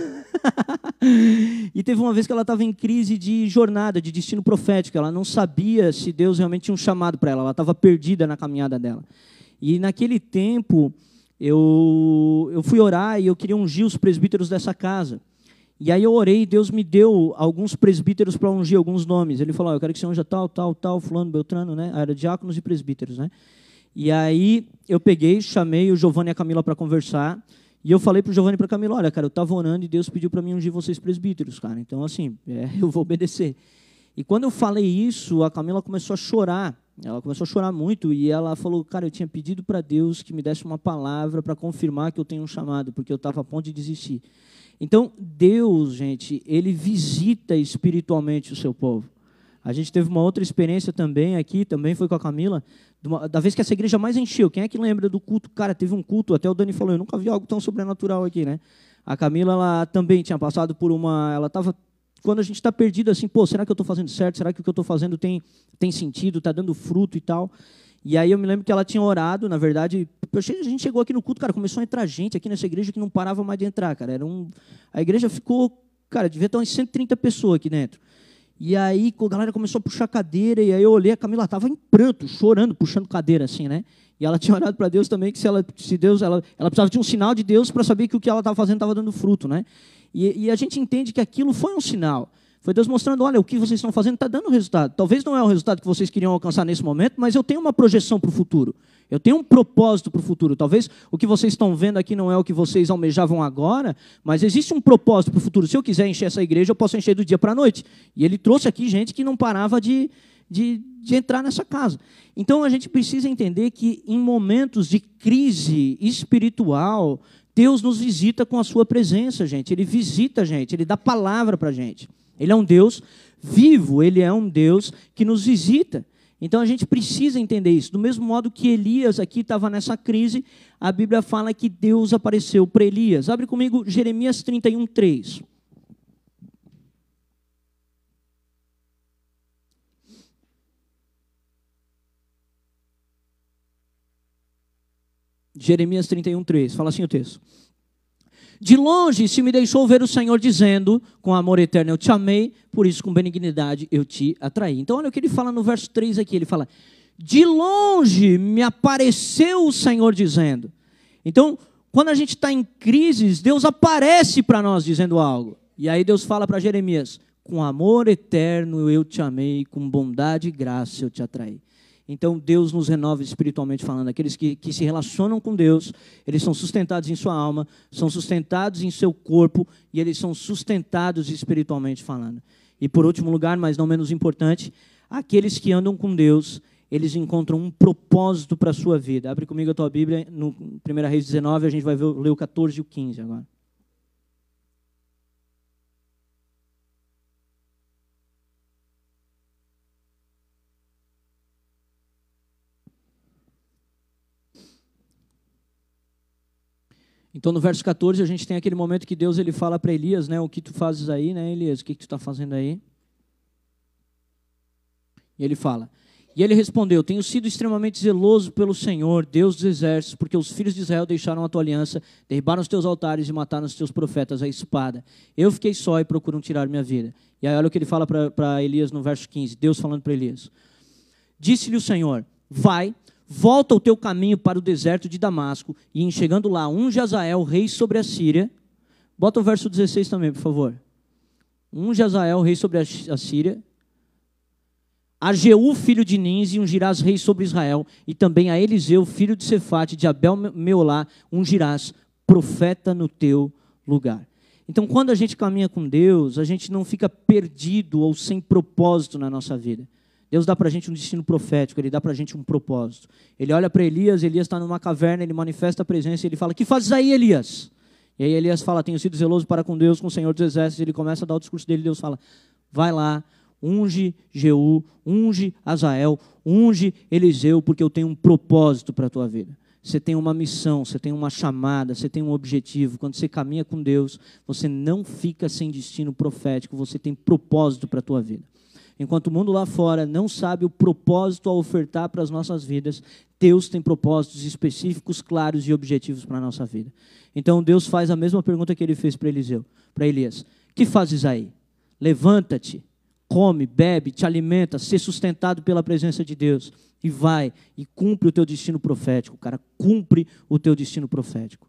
e teve uma vez que ela estava em crise de jornada, de destino profético. Ela não sabia se Deus realmente tinha um chamado para ela. Ela estava perdida na caminhada dela. E naquele tempo, eu, eu fui orar e eu queria ungir os presbíteros dessa casa. E aí eu orei e Deus me deu alguns presbíteros para ungir, alguns nomes. Ele falou, oh, eu quero que você unja tal, tal, tal, fulano, beltrano, né? Era diáconos e presbíteros, né? E aí eu peguei, chamei o Giovanni e a Camila para conversar. E eu falei para o Giovanni e para a Camila, olha, cara, eu estava orando e Deus pediu para mim ungir vocês presbíteros, cara. Então, assim, é, eu vou obedecer. E quando eu falei isso, a Camila começou a chorar. Ela começou a chorar muito e ela falou, cara, eu tinha pedido para Deus que me desse uma palavra para confirmar que eu tenho um chamado, porque eu estava a ponto de desistir. Então, Deus, gente, ele visita espiritualmente o seu povo. A gente teve uma outra experiência também aqui, também foi com a Camila, da vez que essa igreja mais encheu. Quem é que lembra do culto? Cara, teve um culto, até o Dani falou, eu nunca vi algo tão sobrenatural aqui, né? A Camila, ela também tinha passado por uma... Ela estava... Quando a gente está perdido assim, pô, será que eu estou fazendo certo? Será que o que eu estou fazendo tem, tem sentido? Está dando fruto e tal? E aí eu me lembro que ela tinha orado, na verdade, a gente chegou aqui no culto, cara, começou a entrar gente aqui nessa igreja que não parava mais de entrar, cara. Era um, a igreja ficou, cara, devia ter umas 130 pessoas aqui dentro. E aí a galera começou a puxar cadeira, e aí eu olhei, a Camila estava em pranto, chorando, puxando cadeira, assim, né? E ela tinha orado para Deus também que se ela, se Deus, ela, ela precisava de um sinal de Deus para saber que o que ela estava fazendo estava dando fruto, né? E, e, a gente entende que aquilo foi um sinal. Foi Deus mostrando, olha, o que vocês estão fazendo está dando resultado. Talvez não é o resultado que vocês queriam alcançar nesse momento, mas eu tenho uma projeção para o futuro. Eu tenho um propósito para o futuro. Talvez o que vocês estão vendo aqui não é o que vocês almejavam agora, mas existe um propósito para o futuro. Se eu quiser encher essa igreja, eu posso encher do dia para a noite. E ele trouxe aqui gente que não parava de, de, de entrar nessa casa. Então a gente precisa entender que em momentos de crise espiritual, Deus nos visita com a sua presença, gente. Ele visita a gente, ele dá palavra para a gente. Ele é um Deus vivo, ele é um Deus que nos visita. Então a gente precisa entender isso. Do mesmo modo que Elias aqui estava nessa crise, a Bíblia fala que Deus apareceu para Elias. Abre comigo Jeremias 31, 3. Jeremias 31, 3. Fala assim o texto. De longe se me deixou ver o Senhor dizendo: Com amor eterno eu te amei, por isso com benignidade eu te atraí. Então, olha o que ele fala no verso 3 aqui: ele fala, De longe me apareceu o Senhor dizendo. Então, quando a gente está em crises, Deus aparece para nós dizendo algo. E aí Deus fala para Jeremias: Com amor eterno eu te amei, com bondade e graça eu te atraí. Então Deus nos renova espiritualmente falando. Aqueles que, que se relacionam com Deus, eles são sustentados em sua alma, são sustentados em seu corpo e eles são sustentados espiritualmente falando. E por último lugar, mas não menos importante, aqueles que andam com Deus, eles encontram um propósito para a sua vida. Abre comigo a tua Bíblia, no 1 Reis 19, a gente vai ver, ler o 14 e o 15 agora. Então no verso 14 a gente tem aquele momento que Deus ele fala para Elias, né, o que tu fazes aí, né, Elias, o que, que tu está fazendo aí? E ele fala, e ele respondeu, tenho sido extremamente zeloso pelo Senhor, Deus dos exércitos, porque os filhos de Israel deixaram a tua aliança, derribaram os teus altares e mataram os teus profetas à espada. Eu fiquei só e procuram tirar minha vida. E aí olha o que ele fala para Elias no verso 15, Deus falando para Elias. Disse-lhe o Senhor, vai, volta o teu caminho para o deserto de Damasco, e em chegando lá, um Jazael, rei sobre a Síria. Bota o verso 16 também, por favor. Um Jazael, rei sobre a Síria. A Jeú, filho de Nins, e ungirás rei sobre Israel. E também a Eliseu, filho de Cefate, de Abel Meolá, ungirás profeta no teu lugar. Então, quando a gente caminha com Deus, a gente não fica perdido ou sem propósito na nossa vida. Deus dá para a gente um destino profético, Ele dá para a gente um propósito. Ele olha para Elias, Elias está numa caverna, ele manifesta a presença ele fala: Que fazes aí, Elias? E aí Elias fala: Tenho sido zeloso para com Deus, com o Senhor dos Exércitos. Ele começa a dar o discurso dele. Deus fala: Vai lá, unge Jeú, unge Azael, unge Eliseu, porque eu tenho um propósito para a tua vida. Você tem uma missão, você tem uma chamada, você tem um objetivo. Quando você caminha com Deus, você não fica sem destino profético, você tem propósito para a tua vida. Enquanto o mundo lá fora não sabe o propósito a ofertar para as nossas vidas, Deus tem propósitos específicos, claros e objetivos para a nossa vida. Então Deus faz a mesma pergunta que ele fez para Eliseu, para Elias: Que fazes aí? Levanta-te, come, bebe, te alimenta, ser sustentado pela presença de Deus e vai e cumpre o teu destino profético, cara, cumpre o teu destino profético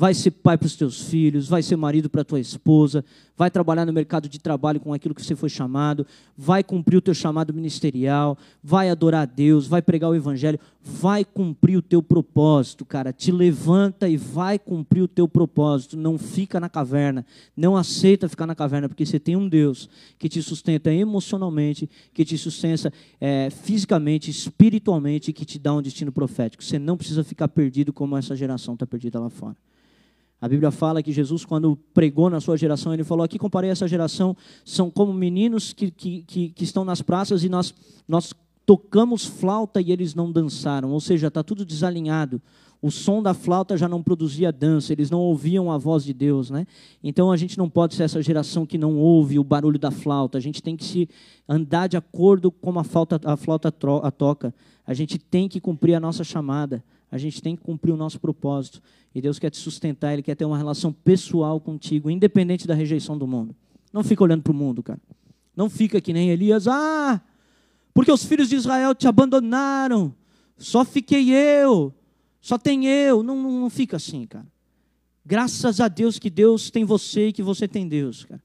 vai ser pai para os teus filhos, vai ser marido para tua esposa, vai trabalhar no mercado de trabalho com aquilo que você foi chamado, vai cumprir o teu chamado ministerial, vai adorar a Deus, vai pregar o evangelho, vai cumprir o teu propósito, cara. Te levanta e vai cumprir o teu propósito. Não fica na caverna, não aceita ficar na caverna, porque você tem um Deus que te sustenta emocionalmente, que te sustenta é, fisicamente, espiritualmente, que te dá um destino profético. Você não precisa ficar perdido como essa geração está perdida lá fora. A Bíblia fala que Jesus, quando pregou na sua geração, ele falou: Aqui comparei essa geração, são como meninos que, que, que, que estão nas praças e nós, nós tocamos flauta e eles não dançaram. Ou seja, está tudo desalinhado. O som da flauta já não produzia dança, eles não ouviam a voz de Deus. Né? Então a gente não pode ser essa geração que não ouve o barulho da flauta. A gente tem que se andar de acordo com a flauta, a flauta a toca. A gente tem que cumprir a nossa chamada a gente tem que cumprir o nosso propósito. E Deus quer te sustentar, Ele quer ter uma relação pessoal contigo, independente da rejeição do mundo. Não fica olhando para o mundo, cara. Não fica que nem Elias, ah, porque os filhos de Israel te abandonaram, só fiquei eu, só tem eu. Não, não, não fica assim, cara. Graças a Deus que Deus tem você e que você tem Deus, cara.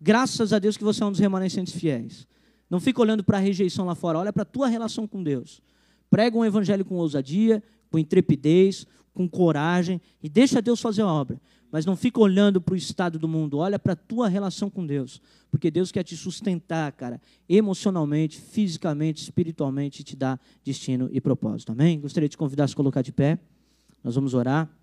Graças a Deus que você é um dos remanescentes fiéis. Não fica olhando para a rejeição lá fora, olha para a tua relação com Deus. Prega um evangelho com ousadia, com intrepidez, com coragem e deixa Deus fazer a obra. Mas não fica olhando para o estado do mundo, olha para a tua relação com Deus. Porque Deus quer te sustentar, cara, emocionalmente, fisicamente, espiritualmente, e te dar destino e propósito. Amém? Gostaria de te convidar a se colocar de pé. Nós vamos orar.